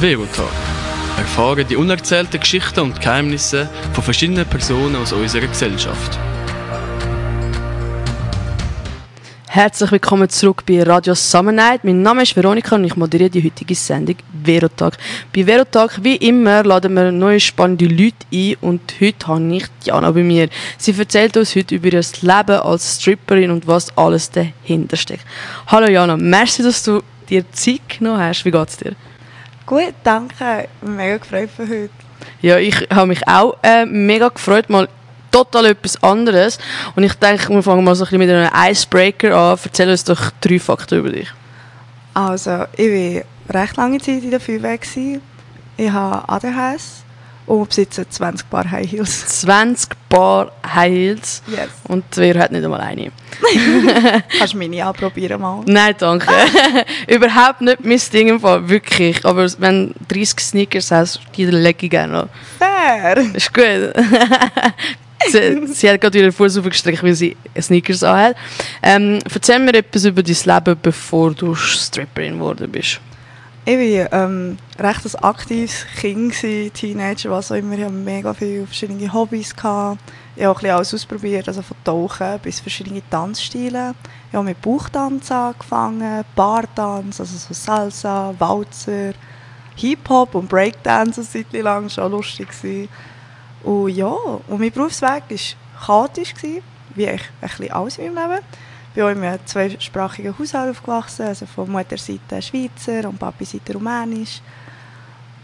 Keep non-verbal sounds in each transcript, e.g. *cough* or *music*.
Verotag. Erfahren die unerzählten Geschichten und Geheimnisse von verschiedenen Personen aus unserer Gesellschaft. Herzlich willkommen zurück bei Radio Summer Night. Mein Name ist Veronika und ich moderiere die heutige Sendung Verotag. Bei Verotag, wie immer, laden wir neue spannende Leute ein und heute habe ich Jana bei mir. Sie erzählt uns heute über ihr Leben als Stripperin und was alles dahinter steckt. Hallo Jana, merci, dass du dir Zeit genommen hast. Wie geht's dir? Gut, danke. Mega gefreut für heute. Ja, ich habe mich auch äh, mega gefreut, mal total etwas anderes. Und ich denke, wir fangen mal so ein bisschen mit einem Icebreaker an. Erzähl uns doch drei Fakten über dich. Also, ich war recht lange Zeit in der Feuerwehr. Ich habe ADHS und besitze 20 Paar High Heels. 20 Paar High Heels? Yes. Und wer hat nicht einmal eine? *laughs* Kannst du meine anprobieren mal? Nein, danke. *laughs* Überhaupt nicht mein Ding im Fall, wirklich. Aber wenn 30 Sneakers hast, die lege ich gerne noch. Fair! Ist gut. *laughs* sie, sie, hat gerade ihren Fuß aufgestreckt, weil sie Sneakers anhat. Ähm, erzähl mir etwas über dein Leben, bevor du Stripperin geworden bist. Ich war ähm, recht ein aktives Kind, Teenager, was auch immer. Ich hatte mega viele verschiedene Hobbys. Gehabt. Ich habe auch ein alles ausprobiert, also von Tauchen bis verschiedene Tanzstile. Ich habe mit Bauchtanz angefangen, Bartanz, also so Salsa, Walzer, Hip-Hop und Breakdance eine Zeit lang, schon lustig gewesen. Und ja, und mein Berufsweg war chaotisch, gewesen, wie ich ein bisschen alles in meinem Leben. Ich bin auch in einem zweisprachigen Haushalt aufgewachsen, also von Mutterseite Schweizer und Papi-Seite Rumänisch.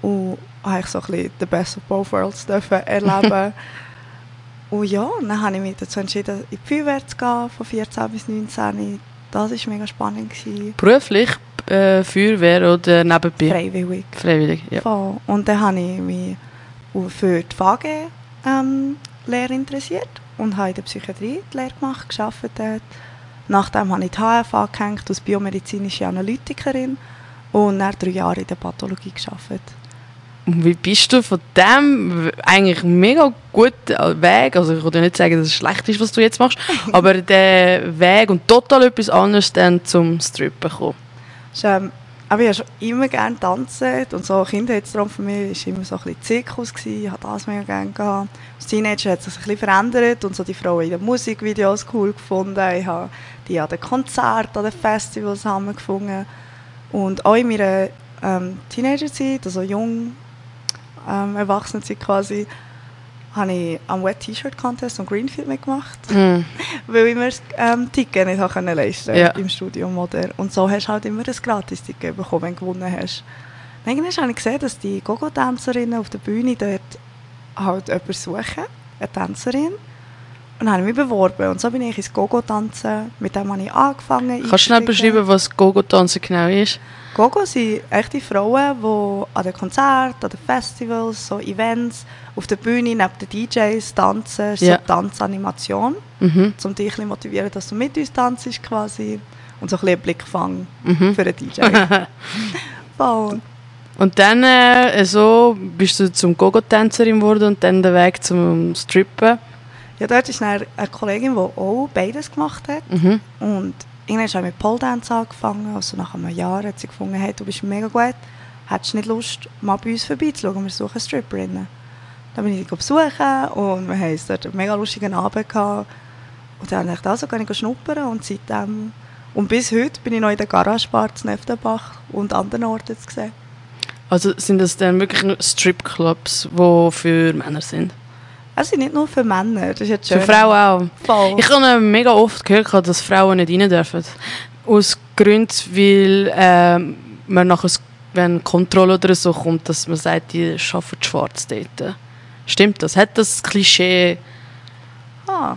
Und habe so ein bisschen the best of both worlds erleben *laughs* Und ja, dann habe ich mich dazu entschieden, in die Feuerwehr zu gehen, von 14 bis 19. Das war mega spannend. Gewesen. Beruflich? Äh, Feuerwehr oder nebenbei? Freiwillig. Freiwillig, ja. Voll. Und dann habe ich mich für die VG-Lehre ähm, interessiert und habe in der Psychiatrie die Lehre gemacht, gearbeitet dort. Nachdem habe ich die HF angehängt als biomedizinische Analytikerin und nach drei Jahre in der Pathologie gearbeitet. Und wie bist du von dem eigentlich mega guten Weg, also ich würde nicht sagen, dass es schlecht ist, was du jetzt machst, *laughs* aber der Weg und total etwas anderes dann zum Strippen gekommen? Ähm, aber ich habe schon immer gerne tanzen und so Kindheitstraum von mir war immer so ein bisschen Zirkus. Gewesen. Ich habe das mega gerne gehabt. Als Teenager hat sich ein bisschen verändert und so die Frauen in den Musikvideos cool gefunden. Ich habe die an den Konzerten, an den Festivals haben gefunden. Und auch in meiner ähm, Teenagerzeit, also jung, ähm, Erwachsenenzeit quasi, habe ich am Wet T-Shirt Contest und Greenfield mitgemacht, mm. *laughs* weil ich mir das ähm, Ticket nicht leisten ja. im Studium. Oder? Und so hast du halt immer ein Gratis-Ticket bekommen, wenn du gewonnen hast. Dann habe ich gesehen, dass die Gogo-Tänzerinnen auf der Bühne dort halt jemanden suchen, eine Tänzerin. Und habe ich mich beworben und so bin ich ins Gogo-Tanzen. Mit dem habe ich angefangen. Kannst du schnell beschreiben, was Gogo-Tanzen genau ist? Gogo sind echte Frauen, die an den Konzerten, an den Festivals, so Events, auf der Bühne neben den DJs tanzen. So Tanzanimation, mhm. um dich zu motivieren, dass du mit uns tanzt quasi. Und so ein bisschen Blickfang mhm. für den DJ. *laughs* Voll. Und dann äh, so bist du zum Gogo-Tänzerin geworden und dann der Weg zum Strippen? Ja, dort ist eine Kollegin, die auch beides gemacht hat. Mhm. Und irgendwann habe ich mit Pole Dance angefangen. Also nach einem Jahr hat sie gefunden, hey, du bist mega gut. Hättest du nicht Lust, mal bei uns vorbeizuschauen? Wir suchen Stripperinnen. Dann bin ich sie besuchen und wir haben dort einen mega lustigen Abend gehabt. Und dann habe ich da so nicht schnuppern und seitdem und bis heute bin ich noch in der Garagebar zu Neftenbach und anderen Orten zu sehen. Also sind das dann wirklich Stripclubs, die für Männer sind? Sind nicht nur für Männer, das ist jetzt Für Frauen auch. Voll. Ich habe mega oft gehört, dass Frauen nicht rein dürfen. Aus Gründen, weil äh, man nachher, wenn Kontrolle oder so kommt, dass man sagt, die arbeiten schwarz dort. Stimmt das? Hat das Klischee... Ah,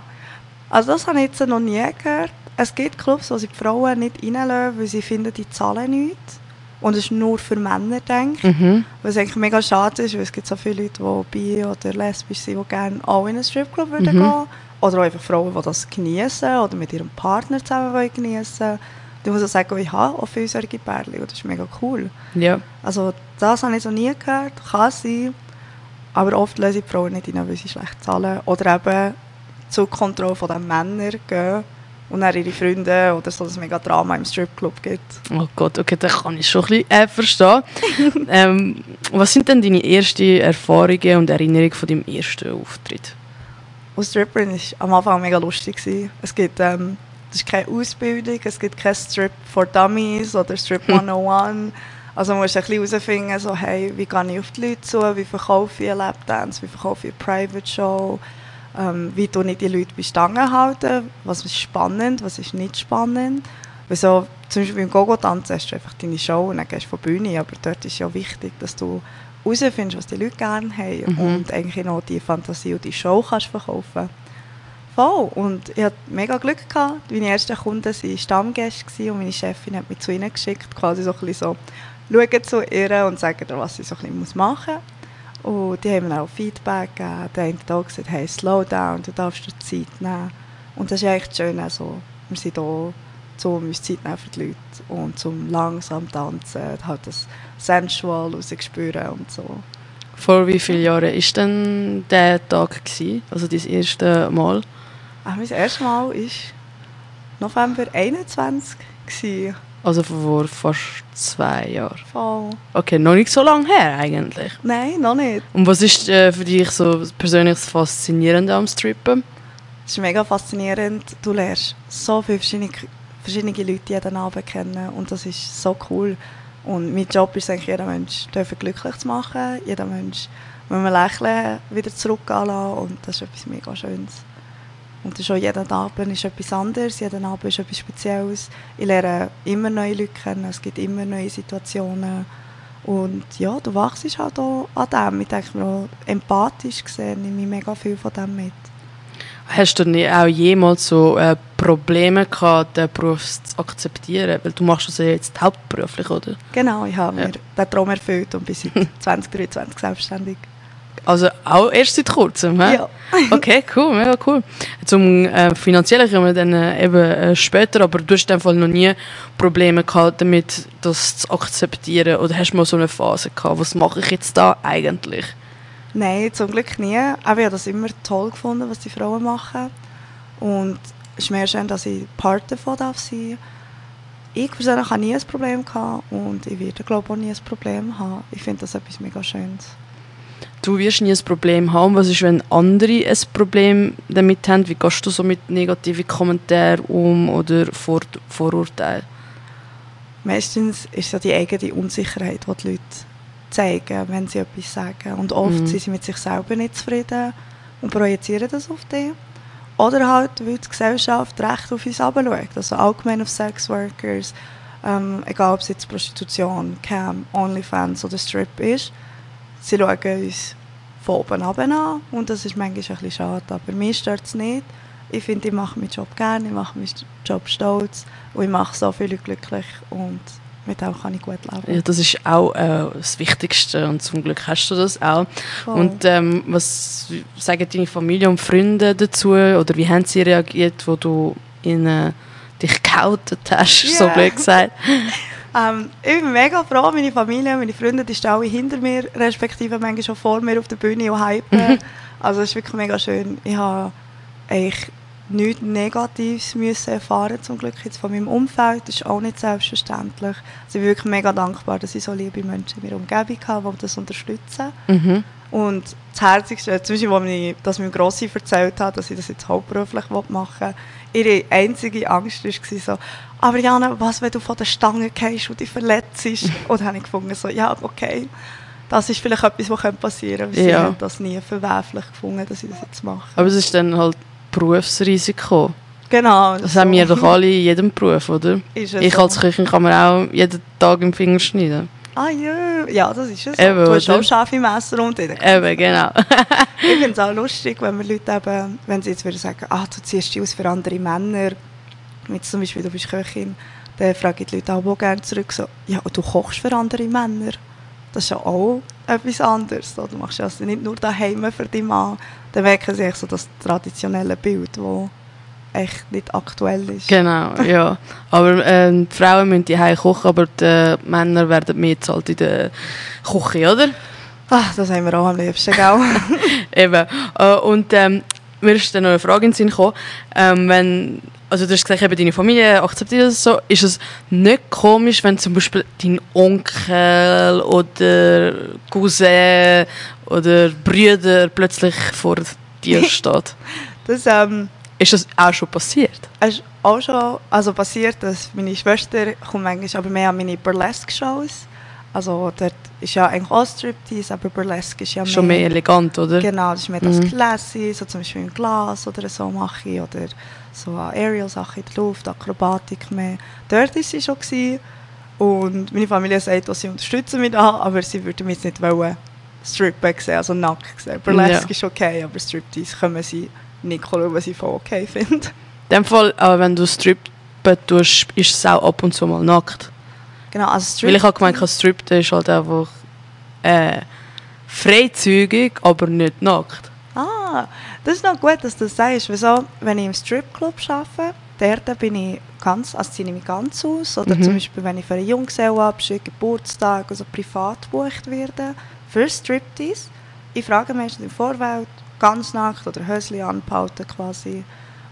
also das habe ich jetzt noch nie gehört. Es gibt Clubs, wo sie die Frauen nicht reinlassen, weil sie finden, die zahlen nichts. Und es ist nur für Männer denkt. Mhm. Was eigentlich mega schade ist, weil es gibt so viele Leute, die bi- oder lesbisch sind, die gerne auch in einen Stripclub würden mhm. gehen Oder auch einfach Frauen, die das genießen oder mit ihrem Partner zusammen genießen Ich muss auch sagen, ich habe auch viele solche Pärchen und das ist mega cool. Ja. Also das habe ich so nie gehört, kann sein. Aber oft lösen die Frauen nicht rein, weil sie schlecht zahlen. Oder eben zur Kontrolle der Männer gehen, und dann ihre Freunde oder so ein mega Drama im Stripclub gibt. Oh Gott, okay, das kann ich schon ein bisschen äh, verstehen. *laughs* ähm, was sind denn deine ersten Erfahrungen und Erinnerungen von deinem ersten Auftritt? Als Stripperin war am Anfang mega lustig. Es gibt, ähm, das ist keine Ausbildung, es gibt kein Strip for Dummies oder Strip *laughs* 101. Also man muss ein bisschen herausfinden, so, hey, wie gehe ich auf die Leute zu, wie verkaufe ich eine Lapdance, wie verkaufe ich eine Private Show, ähm, wie tue ich die Leute bei Stangen halten, was ist spannend, was ist nicht spannend. Weil so, zum Beispiel beim Gogo-Tanzen hast du einfach deine Show und dann gehst du von der Bühne, aber dort ist ja wichtig, dass du herausfindest, was die Leute gerne haben Mhm. und eigentlich noch die Fantasie und die Show kannst verkaufen. Voll. Und ich hatte mega Glück gehabt. Meine ersten Kunden waren Stammgäste und meine Chefin hat mich zu ihnen geschickt, quasi so ein bisschen so, schauen zu ihr und sagen was sie so ein bisschen machen muss. Und die haben mir auch Feedback gegeben. Der eine hat gesagt, hey, slow down, du darfst dir Zeit nehmen. Und das ist eigentlich schön, also, wir sind hier, um uns Zeit nehmen für die Leute und zum langsam tanzen, halt das Sensual rausspüren und so. Vor wie vielen Jahren war denn der Tag? Gewesen? Also dein erste Mal? Ach, mein erstes Mal war November 21. Gewesen. Also vor fast zwei Jahren. Voll. Okay, noch nicht so lange her eigentlich. Nein, noch nicht. Und was ist äh, für dich so persönlich das Faszinierende am Strippen? Es ist mega faszinierend. Du lernst so viele verschiedene, verschiedene Leute jeden Abend kennen und das ist so cool. Und mein Job ist eigentlich, jeden Mensch dürfen glücklich zu machen, jeder Mensch mit einem Lächeln wieder zurückgehen lassen und das ist etwas mega Schönes. Und das ist auch jeden Abend ist etwas anderes, jeden Abend ist etwas Spezielles. Ich lerne immer neue Leute kennen, es gibt immer neue Situationen. Und ja, du wachst halt auch an dem. Ich denke mir auch, empathisch gesehen nehme ich mega viel von dem mit. Hast du nicht auch jemals so äh, Probleme gehabt, den Beruf zu akzeptieren? Weil du machst das ja jetzt hauptberuflich, oder? Genau, ich habe Ja. mir den Traum erfüllt und bin seit *laughs* 2023 selbstständig. Also auch erst seit kurzem, hä? Ja. *laughs* Okay, cool, mega cool. Zum äh, Finanziellen kommen wir dann äh, eben äh, später, aber du hast in dem Fall noch nie Probleme gehabt damit, das zu akzeptieren oder hast du mal so eine Phase gehabt, was mache ich jetzt da eigentlich? Nein, zum Glück nie. Aber ich habe das immer toll gefunden, was die Frauen machen. Und es ist mehr schön, dass ich Part davon darf sein Ich persönlich habe nie ein Problem gehabt und ich werde, glaube ich, auch nie ein Problem haben. Ich finde das etwas mega Schönes. Du wirst nie ein Problem haben. Was ist, wenn andere ein Problem damit haben? Wie gehst du so mit negativen Kommentaren um oder Vor Vorurteilen? Meistens ist es ja die eigene Unsicherheit, die die Leute zeigen, wenn sie etwas sagen. Und oft Mhm. sind sie mit sich selber nicht zufrieden und projizieren das auf dich. Oder halt, weil die Gesellschaft recht auf uns herabschaut. Also allgemein auf Sexworkers, ähm, egal ob es jetzt Prostitution, Cam, Onlyfans oder Strip ist. Sie schauen uns von oben ab an und das ist manchmal ein bisschen schade. Aber mir stört es nicht. Ich finde, ich mache meinen Job gerne, ich mache meinen Job stolz und ich mache so viele glücklich und mit dem kann ich gut leben. Ja, das ist auch äh, das Wichtigste und zum Glück hast du das auch. Voll. Und ähm, was sagen deine Familie und Freunde dazu oder wie haben sie reagiert, wo du ihnen dich geoutet hast, so Ja. blöd gesagt? *laughs* Ähm, ich bin mega froh, meine Familie, meine Freunde, die stehen alle hinter mir, respektive manchmal schon vor mir auf der Bühne und hypen. *laughs* also es ist wirklich mega schön. Ich habe eigentlich nichts Negatives müssen erfahren zum Glück jetzt von meinem Umfeld. Das ist auch nicht selbstverständlich. Also ich bin wirklich mega dankbar, dass ich so liebe Menschen in meiner Umgebung habe, die das unterstützen. Mhm. Und das Herzigste, zum Beispiel, als mir, dass mir Grossi erzählt hat, dass ich das jetzt hauptberuflich machen will, ihre einzige Angst war so, aber Jana, was, wenn du von der Stange gehst und dich verletzt? *laughs* und dann habe ich gefunden, so, ja, okay, das ist vielleicht etwas, was passieren könnte. Ja. haben das nie verwerflich gefunden, dass ich das jetzt mache. Aber es ist dann halt Berufsrisiko. genau. Das haben wir doch alle *laughs* in jedem Beruf, oder? Ich so. als Köchin kann mir auch jeden Tag im Finger schneiden. Ah ja, ja, das ist es so. Eben, du hast auch scharfe Messer und Eben, genau. *laughs* Ich finde es auch lustig, wenn wir Leute eben, wenn sie jetzt wieder sagen, ah, du ziehst dich aus für andere Männer, jetzt zum Beispiel, du bist Köchin, dann frage ich die Leute auch gerne zurück, so, ja, du kochst für andere Männer. Das ist ja auch etwas anderes. So. Du machst ja also nicht nur daheim für deinen Mann. Dann merken sie so das traditionelle Bild, das echt nicht aktuell ist. Genau, ja. Aber äh, die Frauen müssen die kochen, aber die Männer werden mehr gezahlt in der Küche, oder? Ah, das haben wir auch am liebsten, gell? *laughs* Eben. Äh, und ähm, mir ist dann noch eine Frage in den Sinn gekommen. Ähm, wenn also du hast gesagt, eben deine Familie akzeptiert das so. Ist es nicht komisch, wenn zum Beispiel dein Onkel oder Cousin oder Brüder plötzlich vor dir *laughs* steht? Das ähm, ist das auch schon passiert? ist auch schon also passiert, dass meine Schwester kommt manchmal aber mehr an meine Burlesque-Shows. Also dort ist ja eigentlich auch Striptease, aber Burlesque ist ja Schon mehr elegant, oder? Genau, das ist mehr das Mhm. Classy, so zum Beispiel im Glas oder so mache ich, oder so Aerial-Sachen in der Luft, Akrobatik mehr. Dort war sie schon. Gewesen. Und meine Familie sagt, dass sie unterstützen mich da, aber sie würden mich jetzt nicht wollen strippen sehen, also nackt sehen. Burlesque Ja. ist okay, aber Striptease können sie nicht schauen, was ich voll okay finde. In dem Fall, aber wenn du strippen tust, ist es auch ab und zu mal nackt. Genau, also Weil ich habe gemeint, Strippen ist halt einfach äh, freizügig, aber nicht nackt. Ah, das ist noch gut, dass du das sagst. Wieso, wenn ich im Stripclub arbeite, dort bin ich ganz, also ziehe ich mich ganz aus. Oder Mhm. zum Beispiel, wenn ich für einen Junggesellenabschied, Geburtstag, also privat gebucht werde, für Striptease. Ich frage meistens im Vorfeld, ganz nackt oder Höschen anbehalten quasi.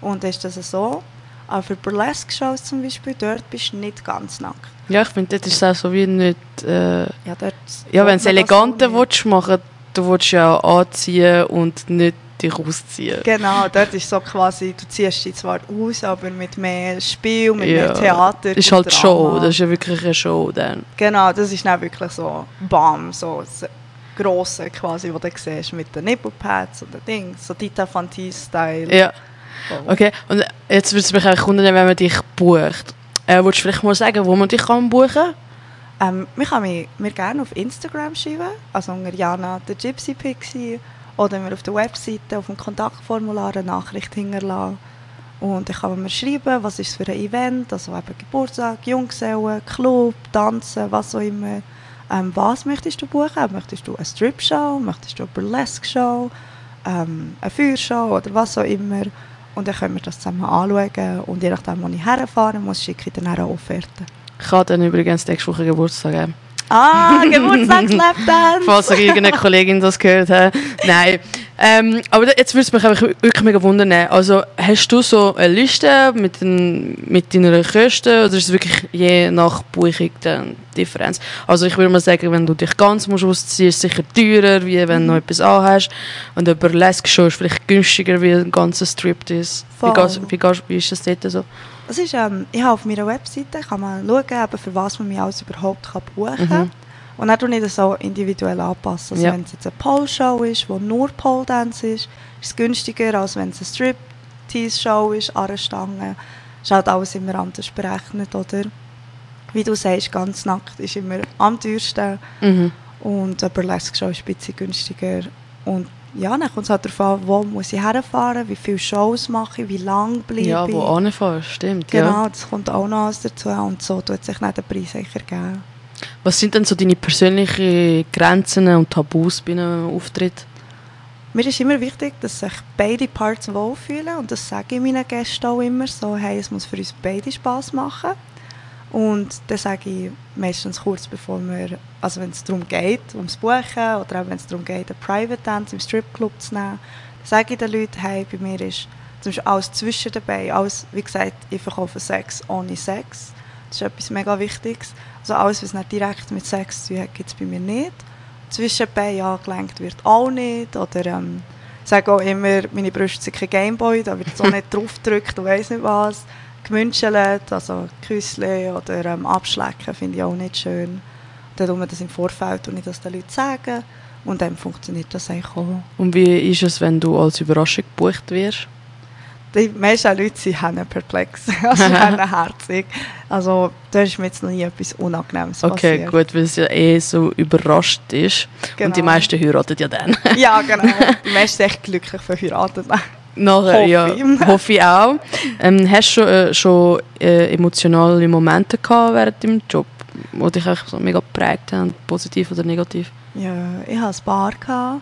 Und ist das so? Aber für Burlesque-Shows zum Beispiel, dort bist du nicht ganz nackt. Ja, ich finde, das ist auch so wie nicht... Äh, Ja, dort ja, wenn du es eleganter willst machen du willst ja auch anziehen und nicht dich ausziehen. Genau, dort ist so quasi, du ziehst dich zwar aus, aber mit mehr Spiel, mit Ja, mehr Theater. Das ist halt Show, Drama. das ist ja wirklich eine Show dann. Genau, das ist dann wirklich so BAM, so das Grosse quasi, was du siehst, mit den Nipplepads und den Dings, so Dita Fantis-Style. Ja, So. okay. Und jetzt würde es mich auch wundern, wenn man dich bucht. Äh, willst du vielleicht mal sagen, wo man dich kann buchen Ähm, man kann mich, mir gerne auf Instagram schreiben, also unter Jana der Gypsy Pixie, oder mir auf der Webseite, auf dem Kontaktformular eine Nachricht hinterlassen. Und ich kann mir schreiben, was ist für ein Event, also eben Geburtstag, Junggesellen, Club, Tanzen, was auch immer. Ähm, was möchtest du buchen? Möchtest du eine Strip-Show, möchtest du eine Burlesque-Show, ähm, eine Feuershow oder was auch immer. Und dann können wir das zusammen anschauen und je nachdem, wo ich herfahren muss, schicke ich dann auch eine Offerte. Ich habe dann übrigens nächste Woche Geburtstag. Äh. Ah, Geburtstagslapdance! *laughs* Falls irgendeine Kollegin das gehört hat. Nein. Ähm, aber jetzt würde es mich einfach wirklich mega wundern. Also, hast du so eine Liste mit, den, mit deinen Kosten oder ist es wirklich je nach Buchung dann Differenz? Also, ich würde mal sagen, wenn du dich ganz musst ausziehen, ist es sicher teurer, wie wenn du noch etwas anhast. Und eine Burlesque-Show ist vielleicht günstiger wie ein ganzer Striptease. Wie, Voll. gehst- wie, gehst- wie ist das dort so? Das ist, ähm, ich habe auf meiner Webseite kann man schauen, eben, für was man mich alles überhaupt kann buchen kann. Mhm. Und dann tue ich das so individuell anpassen. Also Ja. wenn es jetzt eine Pole-Show ist, wo nur Pole-Dance ist, ist es günstiger, als wenn es eine Strip-Tease-Show ist, an einer Stange. Ist halt alles immer anders berechnet, oder? Wie du sagst, ganz nackt ist immer am teuersten. Mhm. Und eine Burlesque-Show ist ein bisschen günstiger. Und ja, dann kommt es halt darauf an, wo muss ich herfahren, wie viele Shows mache ich, wie lange bleibe Ja, ich. wo anfährst, stimmt. Genau, Ja. das kommt auch noch alles dazu. Und so tut sich dann der Preis sicher geben. Was sind denn so deine persönlichen Grenzen und Tabus bei einem Auftritt? Mir ist immer wichtig, dass sich beide Parts wohlfühlen und das sage ich meinen Gästen auch immer so, hey, es muss für uns beide Spaß machen. Und dann sage ich meistens kurz bevor wir, also wenn es darum geht, ums Buchen oder auch wenn es darum geht, einen Private Dance im Stripclub zu nehmen, sage ich den Leuten, hey, bei mir ist zum Beispiel alles zwischen dabei, alles, wie gesagt, ich verkaufe Sex ohne Sex. Das ist etwas mega Wichtiges. Also alles, was nicht direkt mit Sex zu tun hat, gibt es bei mir nicht. Zwischenbein angelenkt wird auch nicht. Oder ähm, ich sage auch immer, meine Brüste sind kein Gameboy, da wird so nicht *laughs* drauf gedrückt und weiss nicht was. Gemünschelt, also Küssle oder ähm, Abschlecken finde ich auch nicht schön. Dann tun wir das im Vorfeld und nicht das den Leuten sagen. Und dann funktioniert das eigentlich auch. Und wie ist es, wenn du als Überraschung gebucht wirst? Die meisten Leute sind perplex, *laughs* also *laughs* herzig. Also da ist mir jetzt noch nie etwas Unangenehmes Okay, passiert. gut, weil es ja eh so überrascht ist. Und die Genau. meisten heiraten ja dann. *laughs* Ja, genau. Die meisten sind echt glücklich verheiratet. Nachher, Hoffe ja, ich. hoffe ich auch. Ähm, hast du schon, äh, schon äh, emotionale Momente gehabt während deinem Job, die dich eigentlich so mega geprägt haben, positiv oder negativ? Ja, ich hatte ein paar. Gehabt.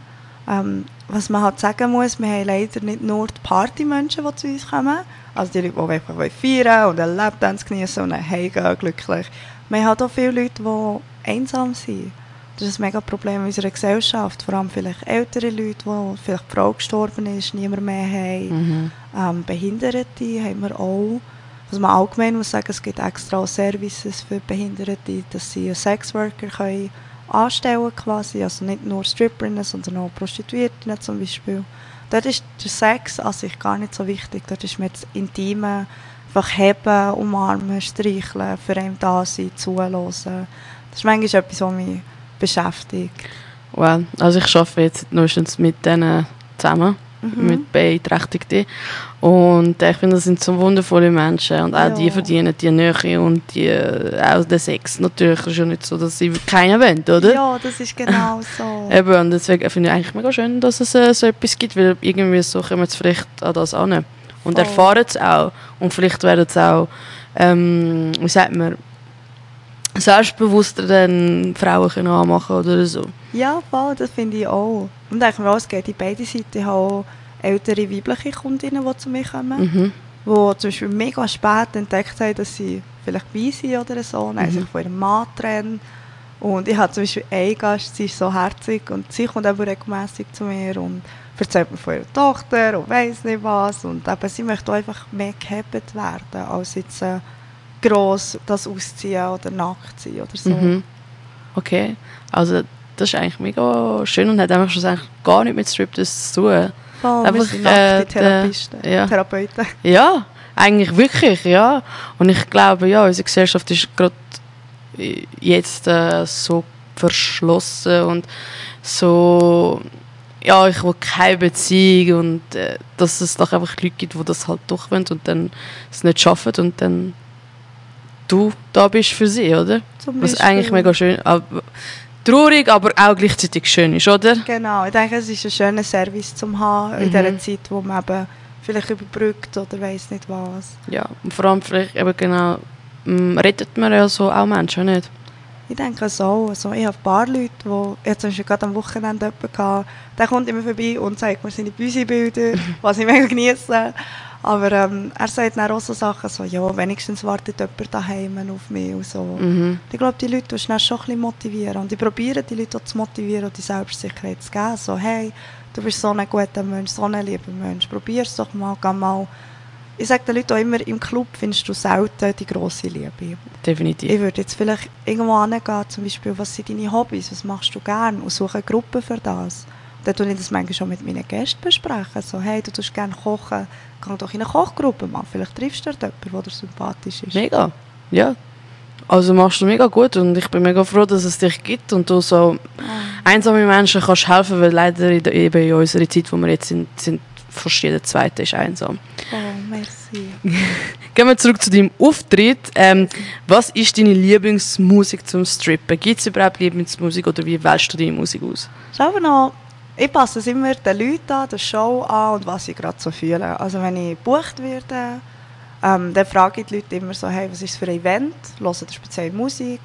Ähm, was man halt sagen muss, wir haben leider nicht nur die Partymenschen, die zu uns kommen. Also die Leute, die einfach feiern und einen Lapdance genießen und heimgehen, glücklich. Wir haben halt auch viele Leute, die einsam sind. Das ist ein mega Problem in unserer Gesellschaft. Vor allem vielleicht ältere Leute, wo vielleicht die Frau gestorben ist, niemand mehr haben. Mhm. Ähm, Behinderte haben wir auch. Was man allgemein muss sagen, es gibt extra Services für Behinderte, dass sie Sexworker können anstellen quasi. Also nicht nur Stripperinnen, sondern auch Prostituierte zum Beispiel. Dort ist der Sex an sich gar nicht so wichtig. Dort ist mir das Intime, einfach heben, umarmen, streicheln, für einen da sein, zuhören. Das ist manchmal etwas, was mich beschäftigt. Well, also ich arbeite jetzt meistens mit denen zusammen, Mhm. mit Beeinträchtigten. Und äh, ich finde, das sind so wundervolle Menschen. Und auch Ja. die verdienen die Nähe und die, äh, auch den Sex. Natürlich ist ja nicht so, dass sie keinen wollen, oder? Ja, das ist genau *laughs* so. Eben, und deswegen finde ich eigentlich mega schön, dass es äh, so etwas gibt, weil irgendwie so kommen sie vielleicht an das an. Und erfahren es auch. Und vielleicht werden es auch, ähm, wie sagt man, selbstbewusster dann Frauen können anmachen oder so. Ja, voll, das finde ich auch. Und ich mir auch, es geht in beide Seiten. Ich habe auch ältere weibliche Kundinnen, die zu mir kommen, Mhm. die zum Beispiel mega spät entdeckt haben, dass sie vielleicht bi sind oder so, haben Mhm. sich von ihrem Mann trennen. Und ich habe zum Beispiel einen Gast, sie ist so herzig und sie kommt eben regelmäßig zu mir und erzählt mir von ihrer Tochter und weiss nicht was. Und eben, sie möchte einfach mehr gehabt werden, als jetzt äh, gross das ausziehen oder nackt sein oder so. Mhm. Okay, also das ist eigentlich mega schön und hat einfach schlussendlich gar nicht mit Striptease zu tun. Voll, wir Einfach, sind äh, Therapisten, ja. Therapeuten. Ja, eigentlich wirklich, ja. Und ich glaube, ja, unsere Gesellschaft ist gerade jetzt äh, so verschlossen und so, ja, ich will keine Beziehung und äh, dass es doch einfach Leute gibt, die das halt doch wollen und dann es nicht schaffen und dann du da bist für sie, oder? Was eigentlich mega schön, aber, traurig, aber auch gleichzeitig schön ist, oder? Genau, ich denke, es ist ein schöner Service zum haben in Mhm. dieser Zeit, wo man eben vielleicht überbrückt oder weiß nicht was. Ja, und vor allem vielleicht eben genau, mm, rettet man ja so auch Menschen, nicht? Ich denke so. Also ich habe ein paar Leute, die, hatte zum Beispiel gerade am Wochenende jemanden, gehabt, der kommt immer vorbei und zeigt mir seine Büsi-Bilder, *laughs* was ich mega genieße. Aber ähm, er sagt dann auch so Sachen so, ja, wenigstens wartet jemand daheim auf mich und so. Mhm. Ich glaube, die Leute musst du schon ein bisschen motivieren. Und ich probiere, die Leute auch zu motivieren und die Selbstsicherheit zu geben. So, hey, du bist so ein guter Mensch, so ein lieber Mensch. Probier es doch mal, geh mal. Ich sage den Leuten auch immer, im Club findest du selten die grosse Liebe. Definitiv. Ich würde jetzt vielleicht irgendwo hingehen, zum Beispiel, was sind deine Hobbys, was machst du gerne und suche eine Gruppe für das. Dann tue ich das manchmal schon mit meinen Gästen besprechen. So, hey, du tust gerne kochen, geh doch in eine Kochgruppe mal. Vielleicht triffst du dort jemanden, der sympathisch ist. Mega, ja. Also machst du mega gut und ich bin mega froh, dass es dich gibt und du so einsame Menschen kannst helfen, weil leider in, eben in unserer Zeit, wo wir jetzt sind, sind fast jeder Zweite ist einsam. Oh, merci. *laughs* Gehen wir zurück zu deinem Auftritt. Ähm, was ist deine Lieblingsmusik zum Strippen? Gibt es überhaupt Lieblingsmusik oder wie wählst du deine Musik aus? Schau noch, ich passe es immer den Leuten an, der Show an und was ich gerade so fühle. Also wenn ich gebucht werde, ähm, dann frage ich die Leute immer so, hey, was ist es für ein Event? Hören ihr speziell Musik?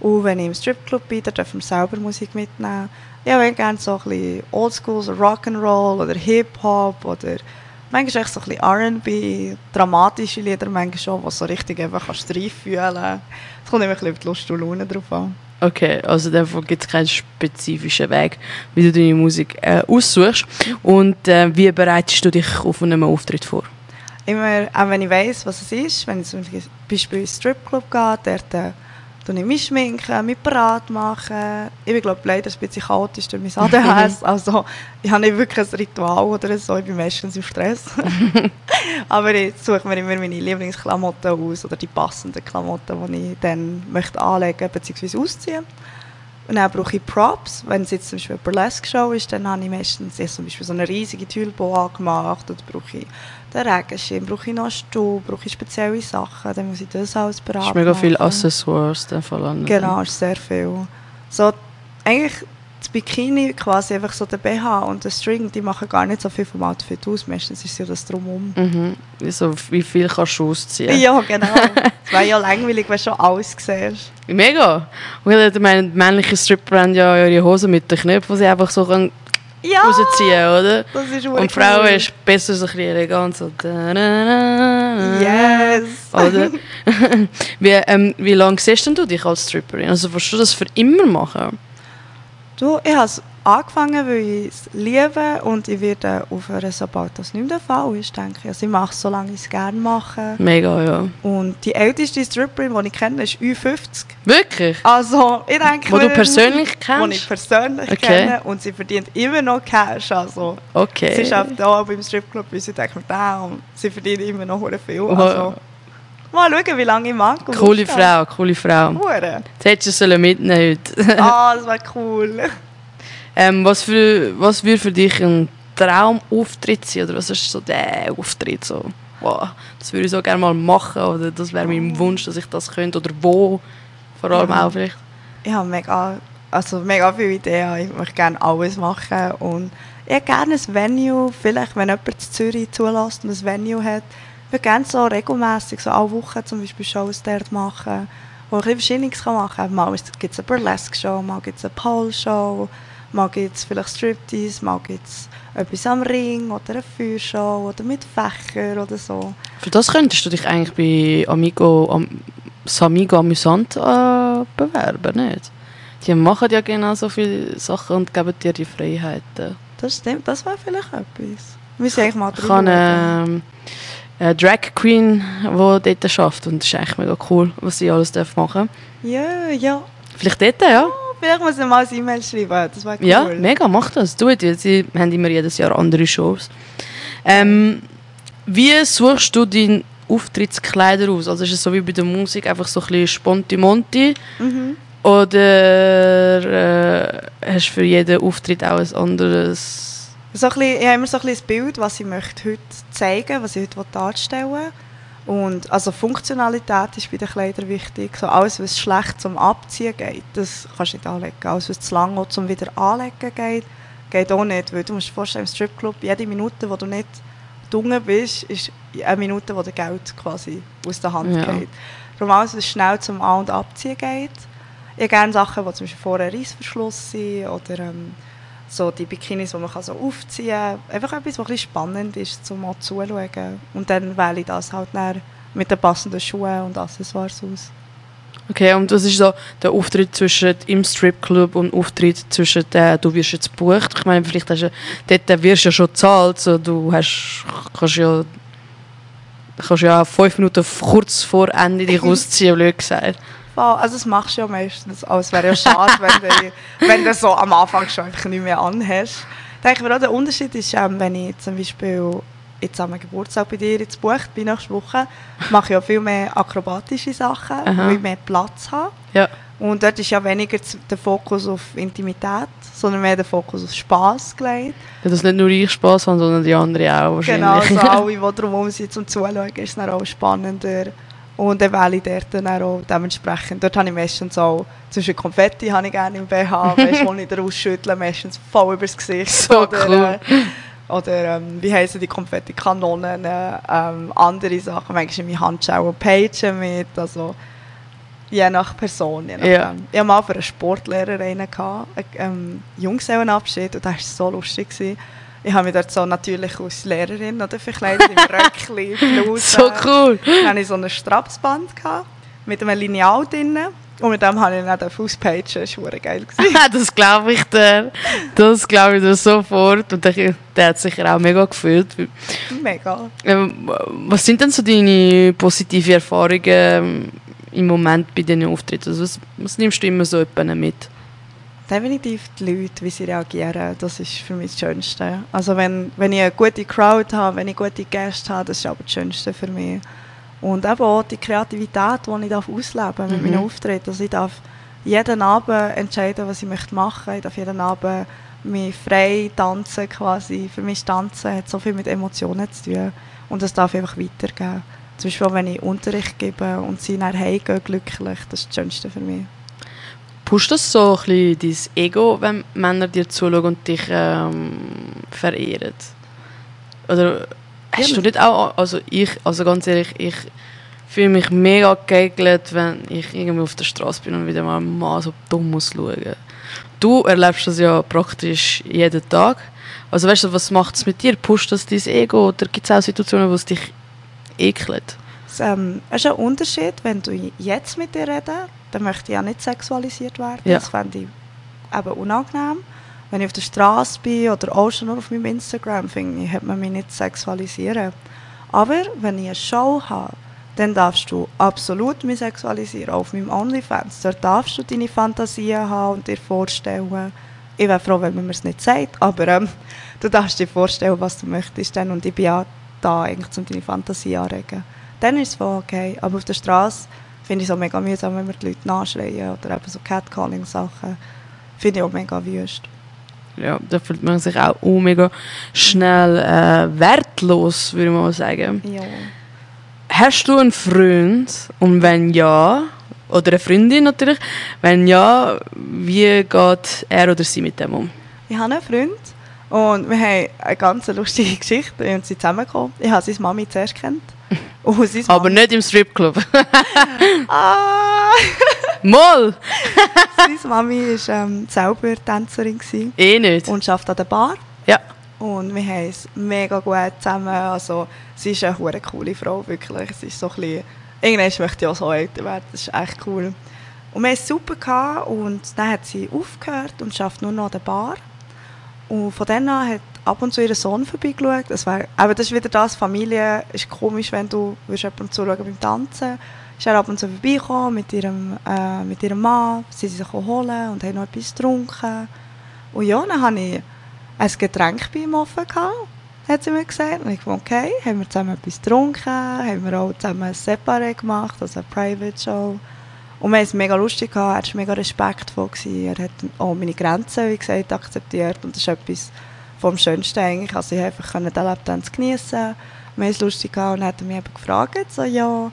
Und wenn ich im Stripclub bin, dann dürfen wir selber Musik mitnehmen. Ich habe gerne so ein bisschen Oldschool, so Rock'n'Roll oder Hip-Hop oder manchmal so ein bisschen R&B, dramatische Lieder manchmal schon, was so richtig einfach kannst reinfühlen kannst. Es kommt immer ein bisschen auf die Lust und Laune drauf an. Okay, also davon gibt es keinen spezifischen Weg, wie du deine Musik äh, aussuchst. Und äh, wie bereitest du dich auf einen Auftritt vor? immer, auch wenn ich weiss, was es ist, wenn ich zum Beispiel in den Stripclub gehe, dort äh, tue ich mich schminken, mich parat machen. Ich bin, glaube leider ein bisschen chaotisch durch mein ADHS, *laughs* also ich habe nicht wirklich ein Ritual oder so, ich bin meistens im Stress. *laughs* Aber ich suche mir immer meine Lieblingsklamotten aus oder die passenden Klamotten, die ich dann möchte anlegen bzw. ausziehen und dann brauche ich Props. Wenn es jetzt zum Beispiel eine Burlesque-Show ist, dann habe ich meistens jetzt zum Beispiel so eine riesige Tülbo angemacht. Oder brauche ich den Regenschirm, brauche ich noch einen Stuhl, brauche ich spezielle Sachen. Dann muss ich das alles beraten. ist mega viel Accessoires an. Genau, ist sehr viel. So, eigentlich das Bikini quasi einfach so der BH und der String, die machen gar nicht so viel vom Outfit aus. Meistens ist es ja das drumherum. Mhm. So, wie viel kannst du ausziehen? Ja, *laughs* genau. Es wäre ja langweilig, wenn du schon alles siehst. Mega. Ich meine, männliche Stripper haben ja ihre Hosen mit den Knöpfen, die sie einfach so können Ja, rausziehen oder? das ist Und Frauen ist besser so ein bisschen elegant. So. Yes! Oder? *laughs* wie, ähm, wie lange siehst denn du dich als Stripperin? Also willst du das für immer machen? Du, ich habe es angefangen, weil ich es liebe und ich werde aufhören, sobald das nicht mehr der Fall ist, denke ich. Also ich mache es, solange ich es gerne mache. Mega, ja. Und die älteste Stripperin, die ich kenne, ist Ü50. Wirklich? Also, ich denke... Wo du persönlich Die kennst? ich persönlich Okay. kenne und sie verdient immer noch Cash. Also, Okay. sie arbeitet auch beim Stripclub ich denke mir, damn, sie verdient immer noch viel. Also, mal schauen, wie lange ich mag. Coole. Frau, coole Frau. Hure. Das hättest du mitnehmen heute. *laughs* Ah, das wäre cool. ähm, was, für, was würde für dich ein Traumauftritt sein? Oder was ist so der Auftritt? So, wow, das würde ich so gerne mal machen. Oder das wäre mein Wunsch, dass ich das könnte. Oder wo? Vor allem Ja. auch vielleicht. Ich habe mega, also mega viele Ideen. Ich möchte gerne alles machen. Und ich hätte gerne ein Venue, vielleicht wenn jemand in Zürich zulässt und ein Venue hat. Würde gerne so regelmässig, so alle Wochen zum Beispiel Shows dort machen, wo ich Verschiedenes machen kann. Mal gibt es eine Burlesque-Show, mal gibt es eine Pole-Show, mal gibt es vielleicht Striptease, mal gibt es etwas am Ring oder eine Feuershow oder mit Fächern oder so. Für das könntest du dich eigentlich bei Amigo, am, Samigo Amüsant äh, bewerben, nicht? Die machen ja genau so viele Sachen und geben dir die Freiheiten. Das stimmt, das wäre vielleicht etwas. Wir müssen eigentlich mal Ich ähm, eine Drag Queen, die dort arbeitet und das ist eigentlich mega cool, was sie alles darf machen Ja, ja. Vielleicht dort, ja? Vielleicht muss ich mal ein E-Mail schreiben, das wäre cool. Ja, mega, mach das. Es. Sie haben immer jedes Jahr andere Shows. Ähm, wie suchst du deine Auftrittskleider aus? Also ist es so wie bei der Musik, einfach so ein bisschen Sponti-Monti? Mhm. Oder äh, hast du für jeden Auftritt auch ein anderes... So ein bisschen, ich habe immer so ein bisschen das Bild, was ich möchte heute zeigen was ich heute darstellen will. Und also Funktionalität ist bei den Kleidern wichtig. So alles, was schlecht zum Abziehen geht, das kannst du nicht anlegen. Alles, was zu lang zum wieder anlegen geht, geht auch nicht. Weil du musst dir vorstellen, im Stripclub, jede Minute, wo du nicht dunkel bist, ist eine Minute, wo dir Geld quasi aus der Hand Ja. geht. Darum alles, was schnell zum An- und Abziehen geht. Ich gerne Sachen, die zum Beispiel vorher Reissverschluss sind oder ähm, so die Bikinis, die man kann so aufziehen kann. Einfach etwas, was ein spannend ist, zum mal zuzuschauen. Und dann wähle ich das halt dann mit den passenden Schuhen und Accessoires aus. Okay, und was ist so der Auftritt zwischen im Stripclub und Auftritt zwischen der, du wirst jetzt gebucht? Ich meine, vielleicht hast du, dort wirst du ja schon gezahlt, so, du hast, kannst ja kannst ja fünf Minuten kurz vor Ende dich *laughs* ausziehen, blöd gesagt. Also das machst du ja meistens. Aber es wäre ja schade, wenn, du, *laughs* wenn du so am Anfang schon einfach nicht mehr anhast. Denke mir auch, der Unterschied ist, ähm, wenn ich zum Beispiel jetzt am Geburtstag bei dir jetzt bucht bin nächste Woche, mache ich ja viel mehr akrobatische Sachen, Aha. weil ich mehr Platz habe. Ja. Und dort ist ja weniger der Fokus auf Intimität, sondern mehr der Fokus auf Spass gelegt. Ja, dass nicht nur ich Spaß habe, sondern die anderen auch Genau, wahrscheinlich. also alle, die drumherum sind zum Zuschauen, ist es dann auch spannender. Und dann wähle ich dort dann auch dementsprechend. Dort habe ich meistens auch, zwischen Konfetti habe ich gerne im BH, *laughs* weißt, wo ich den ausschüttle, meistens voll übers Gesicht. So cool. Äh, oder ähm, wie heißen die Konfettikanonen, äh, ähm, andere Sachen, manchmal in Handschellen und Pagen mit, also je nach Person. Je nachdem. Ja. Ich hatte mal für einen Sportlehrer einen, gehabt, einen ähm, Junggesellenabschied und das war so lustig. Gewesen. Ich habe mich dort so natürlich als Lehrerin oder verkleidet, im Röckchen, *laughs* Bluse. so cool. Dann hatte ich so ein Strapsband gehabt, mit einem Lineal drinnen. Und mit dem habe ich dann auspagen. Das war geil. gewesen. *laughs* das glaube ich dir. Das glaube ich dir sofort. Und der, der hat sich auch mega gefühlt. Mega. Ähm, was sind denn so deine positiven Erfahrungen ähm, im Moment bei diesen Auftritten? Also was, was nimmst du immer so jemanden mit? Definitiv die Leute, wie sie reagieren, das ist für mich das Schönste. Also wenn, wenn ich eine gute Crowd habe, wenn ich gute Gäste habe, das ist aber das Schönste für mich. Und eben auch die Kreativität, die ich darf ausleben darf mit Mhm. meinen Auftritten. Also ich darf jeden Abend entscheiden, was ich möchte machen. Ich darf jeden Abend mich frei tanzen quasi. Für mich Tanzen hat so viel mit Emotionen zu tun. Und das darf ich einfach weitergeben. Zum Beispiel wenn ich Unterricht gebe und sie nach Hause gehen glücklich, das ist das Schönste für mich. Pusht das so ein bisschen dein Ego, wenn Männer dir zuschauen und dich ähm, verehren? Oder hast du nicht auch, also ich, also ganz ehrlich, ich fühle mich mega geegelt, wenn ich irgendwie auf der Straße bin und wieder mal einen Mann so dumm muss schauen. Du erlebst das ja praktisch jeden Tag. Also weißt du, was macht es mit dir? Pusht das dein Ego oder gibt es auch Situationen, wo es dich ekelt? Es ähm, es ist ein Unterschied, wenn du jetzt mit dir redest, dann möchte ich ja nicht sexualisiert werden. Ja. Das fände ich eben unangenehm. Wenn ich auf der Straße bin oder auch schon nur auf meinem Instagram, finde ich, hat man mich nicht sexualisieren. Aber wenn ich eine Show habe, dann darfst du absolut mich sexualisieren, auch auf meinem OnlyFans. Dort darfst du deine Fantasien haben und dir vorstellen. Ich wäre froh, wenn man mir es nicht sagt, aber ähm, du darfst dir vorstellen, was du möchtest. Dann. Und ich bin ja da, eigentlich, um deine Fantasie anregen. Dann ist es voll okay. Aber auf der Straße finde ich es auch mega mühsam, wenn wir die Leute nachschreien oder eben so Catcalling-Sachen. Finde ich auch mega wüst. Ja, da fühlt man sich auch oh, mega schnell äh, wertlos, würde ich mal sagen. Ja. Hast du einen Freund? Und wenn ja, oder eine Freundin natürlich, wenn ja, wie geht er oder sie mit dem um? Ich habe einen Freund und wir haben eine ganz lustige *laughs* Geschichte. Wir sind zusammengekommen. Ich habe seine Mami zuerst kennt. Und seine Aber nicht im Stripclub. *laughs* Ah! *laughs* Moll! *laughs* seine Mami war ähm, selber Tänzerin gewesen Eh nicht. und arbeitet an der Bar. Ja. Und wir haben es mega gut zusammen. Also, sie ist eine hure coole Frau, wirklich. Sie ist so ein bisschen... Irgendwann möchte ich auch so älter werden. Das ist echt cool. Und wir hatten es super gehabt, und dann hat sie aufgehört und arbeitet nur noch an der Bar. Und von dann an hat ab und zu ihr Sohn vorbeigeschaut. Das, wär, aber das ist wieder das, Familie ist komisch, wenn du jemandem zuschauen beim Tanzen. Ist er ab und zu vorbeigekommen mit ihrem, äh, mit ihrem Mann. Sie sind sich holen und haben noch etwas getrunken. Und ja, dann habe ich ein Getränk bei ihm offen gehabt, hat sie mir gesagt. Und ich dachte, okay, haben wir zusammen etwas getrunken, haben wir auch zusammen ein Separé gemacht, also eine Private Show. Und wir haben es mega lustig er war mega respektvoll. Er hat auch meine Grenzen, wie gesagt, akzeptiert. Und das ist etwas vom Schönsten eigentlich. Also ich konnte einfach den Lapdance geniessen. Wir es lustig gehabt und dann hat er mich eben gefragt, so, ja,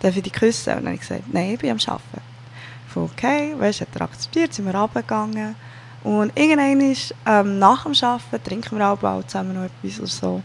darf ich dich küssen? Und dann habe ich gesagt, nein, ich bin am Arbeiten. Ich dachte, okay, weißt, hat er akzeptiert, sind wir runtergegangen. Und irgendwann ähm, nach dem Arbeiten trinken wir auch bald zusammen noch etwas oder so.